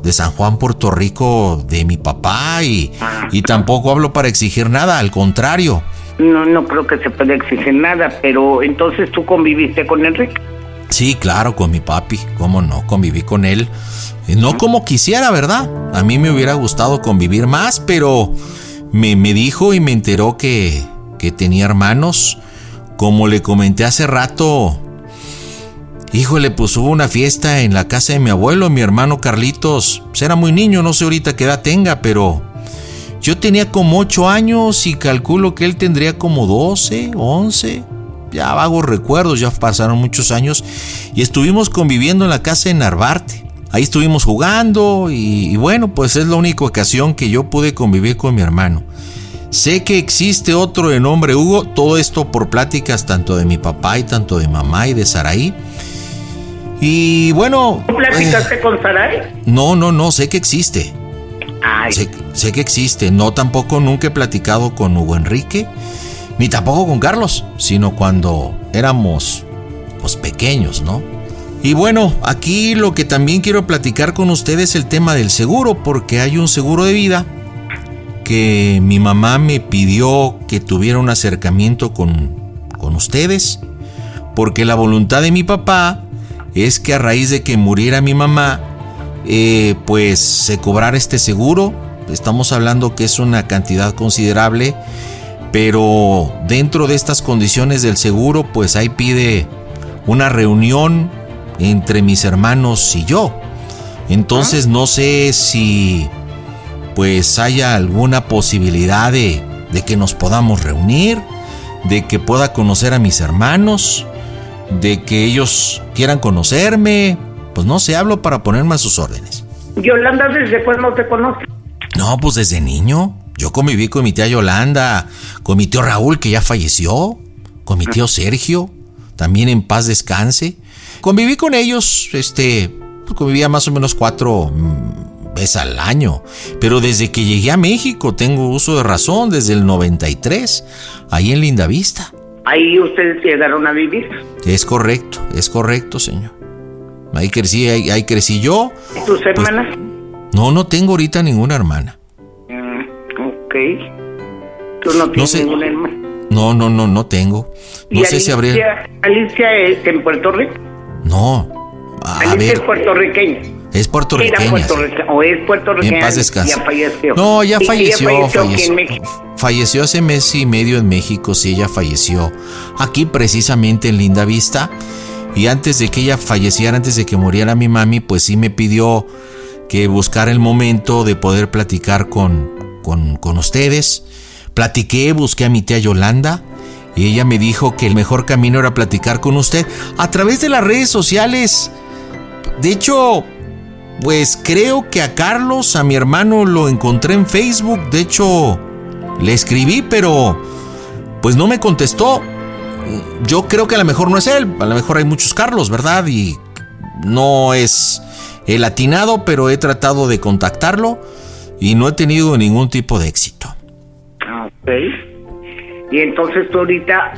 de San Juan, Puerto Rico, de mi papá y, y tampoco hablo para exigir nada, al contrario. No, no creo que se pueda exigir nada, pero entonces tú conviviste con Enrique. Sí, claro, con mi papi, cómo no, conviví con él. Eh, No como quisiera, ¿verdad? A mí me hubiera gustado convivir más, pero me, me dijo y me enteró que, que tenía hermanos. Como le comenté hace rato, híjole, pues hubo una fiesta en la casa de mi abuelo, mi hermano Carlitos. Pues era muy niño, no sé ahorita qué edad tenga, pero yo tenía como 8 años y calculo que él tendría como 12, 11 ya vagos recuerdos, ya pasaron muchos años y estuvimos conviviendo en la casa de Narvarte. Ahí estuvimos jugando y, y bueno, pues es la única ocasión que yo pude convivir con mi hermano. Sé que existe otro de nombre Hugo, todo esto por pláticas tanto de mi papá y tanto de mamá y de Saraí. Y bueno... ¿Tú platicaste con Saray? No, no, no, sé que existe. Sé, que existe. No, tampoco nunca he platicado con Hugo Enrique, ni tampoco con Carlos, sino cuando éramos pues pequeños, ¿no? Y bueno, aquí lo que también quiero platicar con ustedes es el tema del seguro, porque hay un seguro de vida que mi mamá me pidió que tuviera un acercamiento con, con ustedes, porque la voluntad de mi papá es que a raíz de que muriera mi mamá, eh, pues se cobrara este seguro. Estamos hablando que es una cantidad considerable, pero dentro de estas condiciones del seguro, pues ahí pide una reunión entre mis hermanos y yo. Entonces no sé si pues haya alguna posibilidad de, de que nos podamos reunir, de que pueda conocer a mis hermanos, de que ellos quieran conocerme. Pues no sé, hablo para ponerme a sus órdenes. Yolanda, ¿desde cuándo te conoce? No, pues desde niño. Yo conviví con mi tía Yolanda, con mi tío Raúl, que ya falleció, con mi tío Sergio, también en paz descanse. Conviví con ellos, este, pues convivía más o menos cuatro mm, veces al año. Pero desde que llegué a México tengo uso de razón, desde el 93, ahí en Lindavista. Ahí ustedes llegaron a vivir. Es correcto, es correcto, señor. Ahí crecí, ahí, ahí crecí yo. ¿Y tus hermanas? No, no tengo ahorita ninguna hermana. Mm, ok. ¿Tú no tienes sé. ninguna hermana? No, no, no, no tengo. No ¿Y sé si habría. Alicia, Alicia es en Puerto Rico. No. A Alicia ver, es puertorriqueña. es puertorriqueña. O es puertorriqueña. En paz descanse. Ya falleció. No, ya falleció, falleció falleció. Falleció hace mes y medio en México, sí, ella falleció aquí precisamente en Linda Vista. Y antes de que ella falleciera, antes de que muriera mi mami, pues sí me pidió que buscara el momento de poder platicar con, con, con ustedes. Platiqué, busqué a mi tía Yolanda y ella me dijo que el mejor camino era platicar con usted a través de las redes sociales. De hecho, pues creo que a Carlos, a mi hermano, lo encontré en Facebook. De hecho, le escribí, pero pues no me contestó. Yo creo que a lo mejor no es él. A lo mejor hay muchos Carlos, ¿verdad? Y no es el atinado, pero he tratado de contactarlo y no he tenido ningún tipo de éxito. Ok. Y entonces tú ahorita,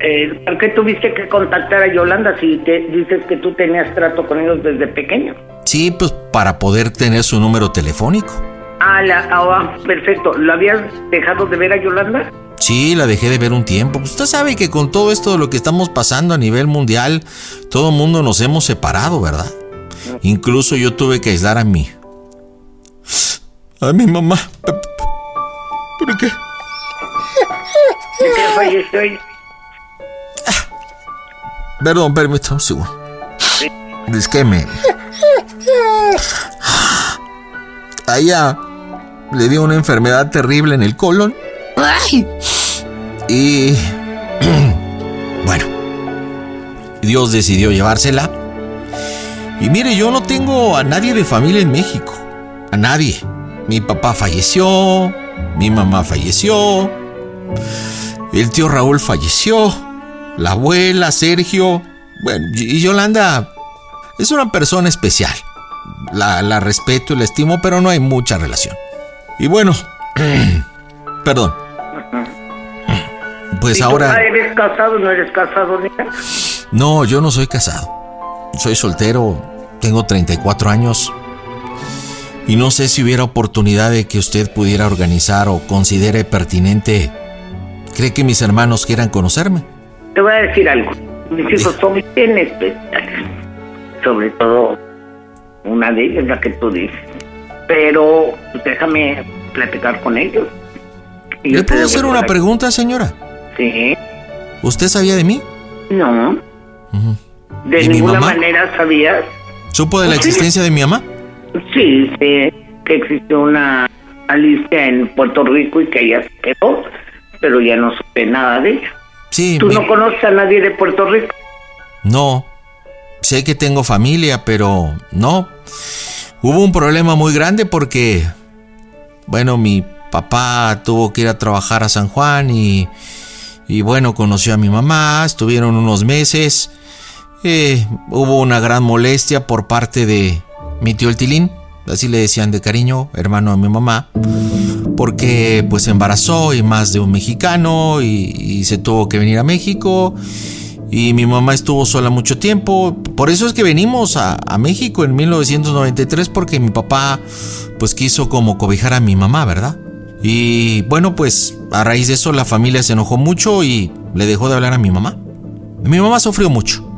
eh, ¿por qué tuviste que contactar a Yolanda si te dices que tú tenías trato con ellos desde pequeño? Sí, pues para poder tener su número telefónico. Ah, la, ah, perfecto. ¿Lo habías dejado de ver a Yolanda? Sí, la dejé de ver un tiempo. Pues usted sabe que con todo esto de lo que estamos pasando a nivel mundial, todo el mundo nos hemos separado, ¿verdad? Incluso yo tuve que aislar a mí. A mi mamá. ¿Por qué? ¿De qué? Perdón, permítame un segundo. Es que me... A ella le dio una enfermedad terrible en el colon. Y... *clears throat* bueno. Dios decidió llevársela. Y mire, yo no tengo a nadie de familia en México. A nadie. Mi papá falleció. Mi mamá falleció. El tío Raúl falleció. La abuela, Sergio. Bueno, y Yolanda es una persona especial. La, la respeto y la estimo, pero no hay mucha relación. Y bueno, *clears throat* perdón. Pues ¿Y ahora... tú ¿Eres casado no eres casado, niña? No, yo no soy casado. Soy soltero, tengo 34 años. Y no sé si hubiera oportunidad de que usted pudiera organizar o considere pertinente. ¿Cree que mis hermanos quieran conocerme? Te voy a decir algo. Mis hijos son bien especiales. Sobre todo una de ellas, la que tú dices. Pero pues, déjame platicar con ellos. ¿Le puedo hacer una pregunta, señora? Sí. ¿Usted sabía de mí? No. De ¿Y mi ninguna mamá? manera sabías. ¿Supo de la sí. existencia de mi mamá? Sí, sé que existió una Alicia en Puerto Rico y que ella se quedó, pero ya no supe nada de ella. Sí. ¿Tú no conoces a nadie de Puerto Rico? No. Sé que tengo familia, pero no. Hubo un problema muy grande porque, bueno, mi papá tuvo que ir a trabajar a San Juan y, y bueno, conoció a mi mamá, estuvieron unos meses. Eh, hubo una gran molestia por parte de mi tío el Tilín, así le decían de cariño, hermano de mi mamá, porque pues embarazó y más de un mexicano y, y se tuvo que venir a México y mi mamá estuvo sola mucho tiempo. Por eso es que venimos a, a México en 1993 porque mi papá pues quiso como cobijar a mi mamá, ¿verdad? Y bueno, pues a raíz de eso la familia se enojó mucho y le dejó de hablar a mi mamá. Mi mamá sufrió mucho.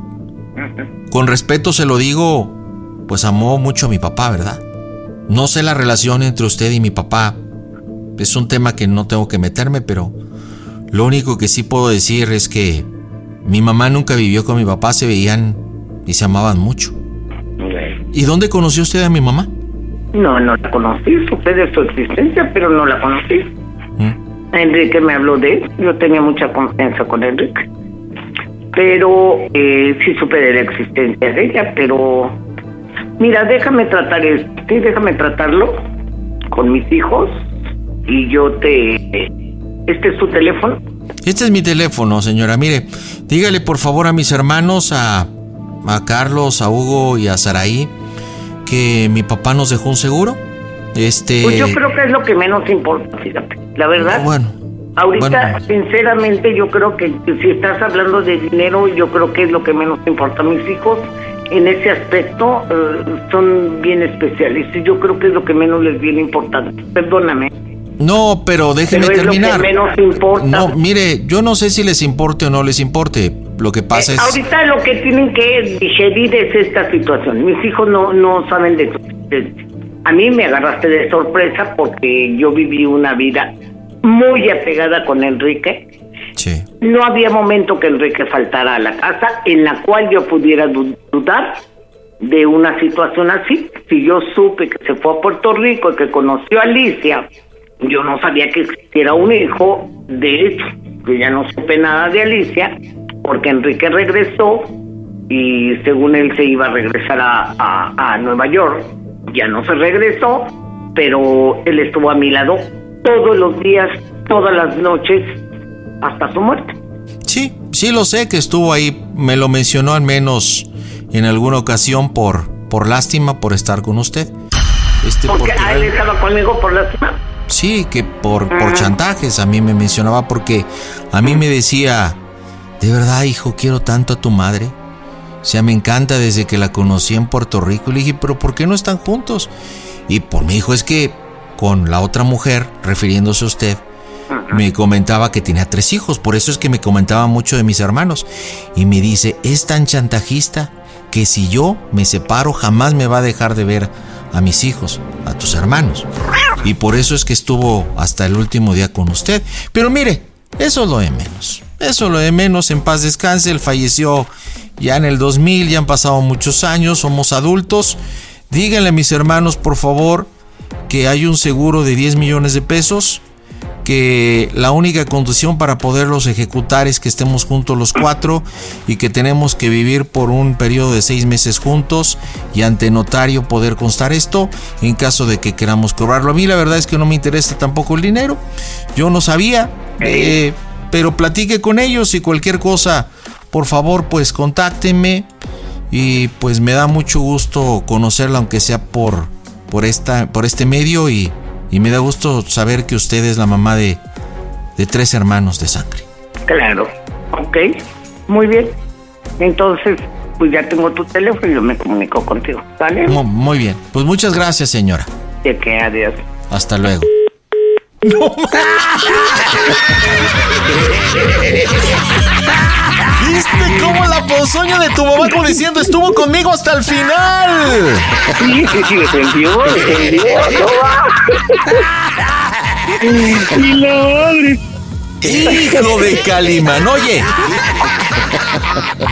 *laughs* Con respeto se lo digo, pues amó mucho a mi papá, ¿verdad? No sé la relación entre usted y mi papá. Es un tema que no tengo que meterme, pero lo único que sí puedo decir es que mi mamá nunca vivió con mi papá, se veían y se amaban mucho. ¿Y dónde conoció usted a mi mamá? No, no la conocí, supe de su existencia, pero no la conocí. Enrique me habló de él. Yo tenía mucha confianza con Enrique. Pero eh, sí supe de la existencia de ella, pero mira, déjame tratar esto, sí, déjame tratarlo con mis hijos y yo te... ¿Este es tu teléfono? Este es mi teléfono, señora. Mire, dígale por favor a mis hermanos, a, a Carlos, a Hugo y a Saraí, que mi papá nos dejó un seguro. Este. Pues yo creo que es lo que menos importa, fíjate. La verdad. Bueno. Ahorita, bueno. sinceramente, yo creo que si estás hablando de dinero, yo creo que es lo que menos importa. Mis hijos, en ese aspecto, eh, son bien especiales y yo creo que es lo que menos les viene importante. Perdóname. No, pero déjeme Pero es lo que terminar. menos importa. No, mire, yo no sé si les importe o no les importe. Lo que pasa es. Ahorita lo que tienen que digerir es esta situación. Mis hijos no, no saben de. De- A mí me agarraste de sorpresa porque yo viví una vida muy apegada con Enrique. Sí. No había momento que Enrique faltara a la casa en la cual yo pudiera du- dudar de una situación así. Si yo supe que se fue a Puerto Rico y que conoció a Alicia, yo no sabía que existiera un hijo. De hecho, yo ya no supe nada de Alicia porque Enrique regresó y según él se iba a regresar a, a- a Nueva York. Ya no se regresó, pero él estuvo a mi lado todos los días, todas las noches, hasta su muerte. Sí, sí lo sé que estuvo ahí. Me lo mencionó al menos en alguna ocasión por, por lástima por estar con usted. Este, Porque porque él estaba conmigo por semana. Sí, que por, por chantajes a mí me mencionaba porque a mí me decía, de verdad hijo, quiero tanto a tu madre. O sea, me encanta desde que la conocí en Puerto Rico. Y le dije, pero ¿por qué no están juntos? Y por mi hijo es que con la otra mujer, refiriéndose a usted, me comentaba que tenía tres hijos. Por eso es que me comentaba mucho de mis hermanos. Y me dice, es tan chantajista que si yo me separo jamás me va a dejar de ver a mis hijos, a tus hermanos. Y por eso es que estuvo hasta el último día con usted. Pero mire, eso es lo de menos. Eso es lo de menos. En paz descanse. Él falleció ya en el 2000. Ya han pasado muchos años. Somos adultos. Díganle a mis hermanos, por favor, que hay un seguro de 10 millones de pesos. Que la única condición para poderlos ejecutar es que estemos juntos los cuatro y que tenemos que vivir por un periodo de seis meses juntos y ante notario poder constar esto en caso de que queramos cobrarlo. A mí la verdad es que no me interesa tampoco el dinero. Yo no sabía, eh, pero platique con ellos y cualquier cosa, por favor, pues contáctenme y pues me da mucho gusto conocerla aunque sea por por esta por este medio y, y me da gusto saber que usted es la mamá de, de tres hermanos de sangre. Claro, ok, muy bien. Entonces, pues ya tengo tu teléfono y yo me comunico contigo, ¿vale? Mu- Muy bien, pues muchas gracias señora. De que adiós. Hasta luego. *laughs* *laughs* ¿Viste cómo la ponzoña de tu mamá como diciendo estuvo conmigo hasta el final? Sí, sí, sí, defendió, defendió. Y la Hijo de Calimán, oye.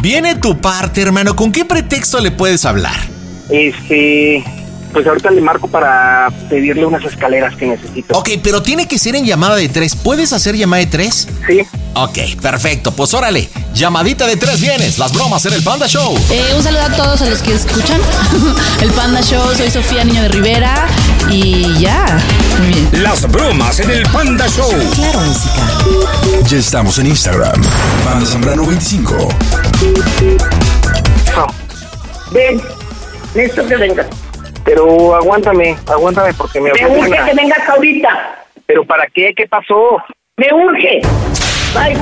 Viene tu parte, hermano. ¿Con qué pretexto le puedes hablar? Este, pues ahorita le marco para pedirle unas escaleras que necesito. Ok, pero tiene que ser en llamada de tres. ¿Puedes hacer llamada de tres? Sí. Ok, perfecto. Pues órale, llamadita de tres vienes. Las bromas en el Panda Show. Eh, un saludo a todos a los que escuchan *laughs* el Panda Show. Soy Sofía Niño de Rivera y ya. Muy bien. Las bromas en el Panda Show. Claro, música. Ya estamos en Instagram. Panda Zambrano 25. Ven, necesito que vengas. Pero aguántame, aguántame porque me Me urge que vengas ahorita. ¿Pero para qué? ¿Qué pasó? Me urge. Bye.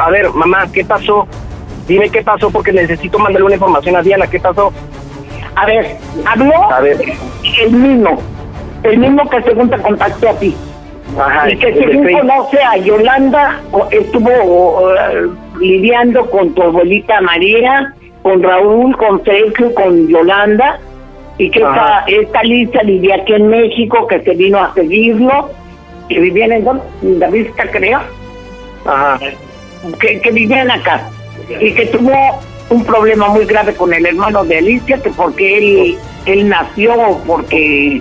A ver, mamá, ¿qué pasó? Dime qué pasó porque necesito mandarle una información a Diana. ¿Qué pasó? A ver, habló A ver. el mismo, el mismo que según te contactó a ti. Ajá, y que según conoce a Yolanda, o- estuvo o, eh, lidiando con tu abuelita María, con Raúl, con Sergio, con Yolanda, y que esta, esta Alicia vivía aquí en México, que se vino a seguirlo, que vivían en, en la vista, creo. Ajá. Que, que vivían acá. Y que tuvo un problema muy grave con el hermano de Alicia, que porque él, él nació, porque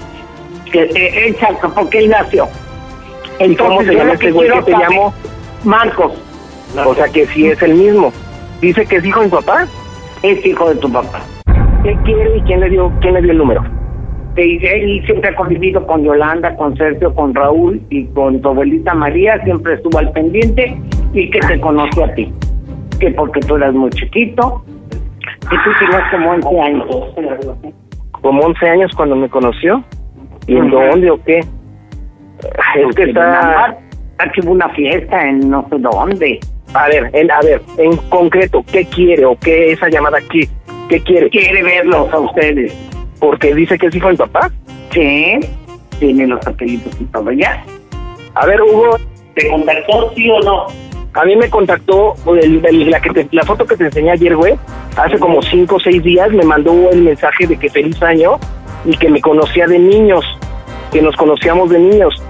que, eh, él saca porque él nació. ¿Y cómo se llama este güey que quiero te saber- llamó? Marcos. O sea que sí es el mismo. Dice que es hijo de mi papá. Es hijo de tu papá. ¿Qué quiere y quién le dio, quién le dio el número? Él siempre ha convivido con Yolanda, con Sergio, con Raúl y con tu abuelita María, siempre estuvo al pendiente y que te conoce a ti. Que porque tú eras muy chiquito y tú tenías como 11 años. Como 11 años cuando me conoció. ¿Y en dónde o qué? Es que está... Aquí hubo una fiesta en no sé dónde. A ver, en, a ver, en concreto, ¿qué quiere o qué esa llamada aquí? ¿Qué quiere? Quiere verlos a ustedes. Porque dice que es hijo de mi papá. Sí, tiene los apellidos y todo ya. A ver, Hugo. ¿Te contactó sí o no? A mí me contactó el- el- la, que te- la foto que te enseñé ayer, güey. Hace como cinco o seis días me mandó el mensaje de que feliz año y que me conocía de niños, que nos conocíamos de niños.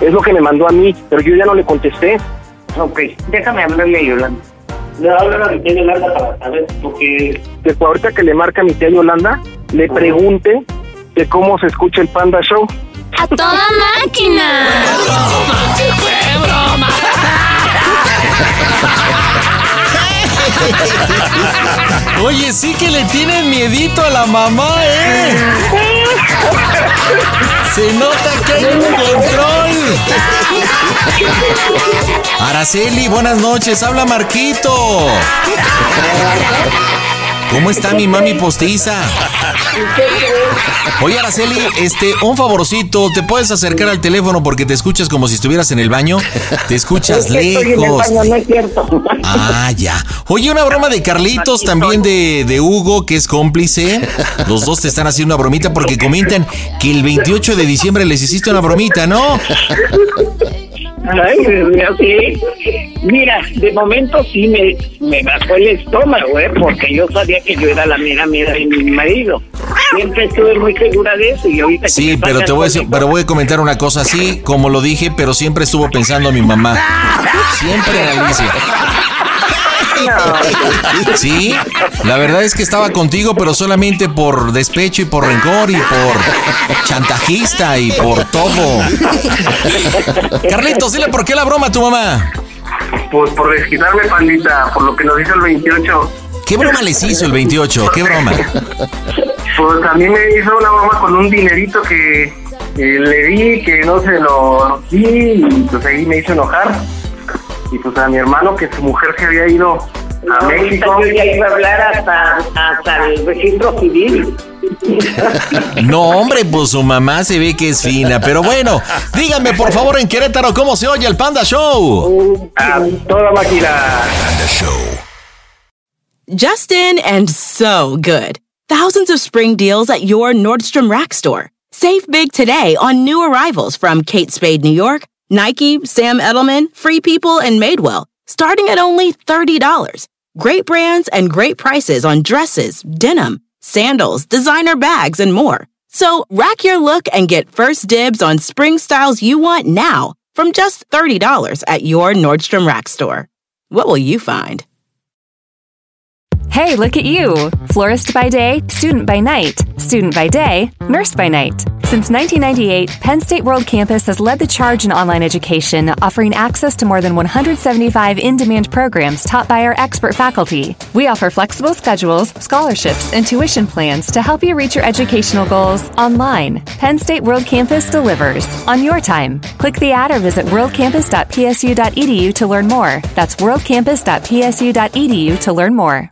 Es lo que me mandó a mí, pero yo ya no le contesté. Ok, déjame hablarle a Yolanda. Le voy a mi tía Yolanda para saber, porque... Que ahorita que le marca a mi tía Yolanda, le pregunte de cómo se escucha el Panda Show. ¡A toda máquina! Oye, sí que le tienen miedito a la mamá, ¿eh? Se nota que hay un control. Araceli, buenas noches. Habla Marquito. ¿Cómo está mi mami postiza? Oye, Araceli, este, un favorcito, ¿te puedes acercar al teléfono porque te escuchas como si estuvieras en el baño? Te escuchas Es que estoy en el lejos. baño, no es cierto. Ah, ya. Oye, una broma de Carlitos, también de, de Hugo, que es cómplice. Los dos te están haciendo una bromita porque comentan que el 28 de diciembre les hiciste una bromita, ¿no? *laughs* Ay, sí. Mira, de momento sí me, me bajó el estómago, ¿eh? Porque yo sabía que yo era la mera mera de mi marido. Siempre estuve muy segura de eso y ahorita Sí, pero te voy a decir- pero voy a comentar una cosa así, como lo dije, pero siempre estuvo pensando mi mamá. Siempre Alicia. Sí, la verdad es que estaba contigo, pero solamente por despecho y por rencor y por chantajista y por todo. Carlitos, dile por qué la broma a tu mamá. Pues por desquitarme, pandita, por lo que nos hizo el 28. ¿Qué broma les hizo el 28? ¿Qué broma? Pues a mí me hizo una broma con un dinerito que eh, le di, que no se lo di, y pues ahí me hizo enojar. Y pues a mi hermano, que su mujer se había ido a México. Yo ya iba a hablar hasta, hasta el registro civil. *laughs* No, hombre, pues su mamá se ve que es fina. Pero bueno, díganme por favor en Querétaro cómo se oye el Panda Show. A toda máquina. Panda Show. Justin and so good. Thousands of spring deals at your Nordstrom Rack store. Save big today on new arrivals from Kate Spade New York, Nike, Sam Edelman, Free People, and Madewell, starting at only $30. Great brands and great prices on dresses, denim, sandals, designer bags, and more. So rack your look and get first dibs on spring styles you want now from just $30 at your Nordstrom Rack store. What will you find? Hey, look at you! Florist by day, student by night, student by day, nurse by night. Since 1998, Penn State World Campus has led the charge in online education, offering access to more than 175 in demand programs taught by our expert faculty. We offer flexible schedules, scholarships, and tuition plans to help you reach your educational goals online. Penn State World Campus delivers on your time. Click the ad or visit worldcampus.psu.edu to learn more. That's worldcampus.psu.edu to learn more.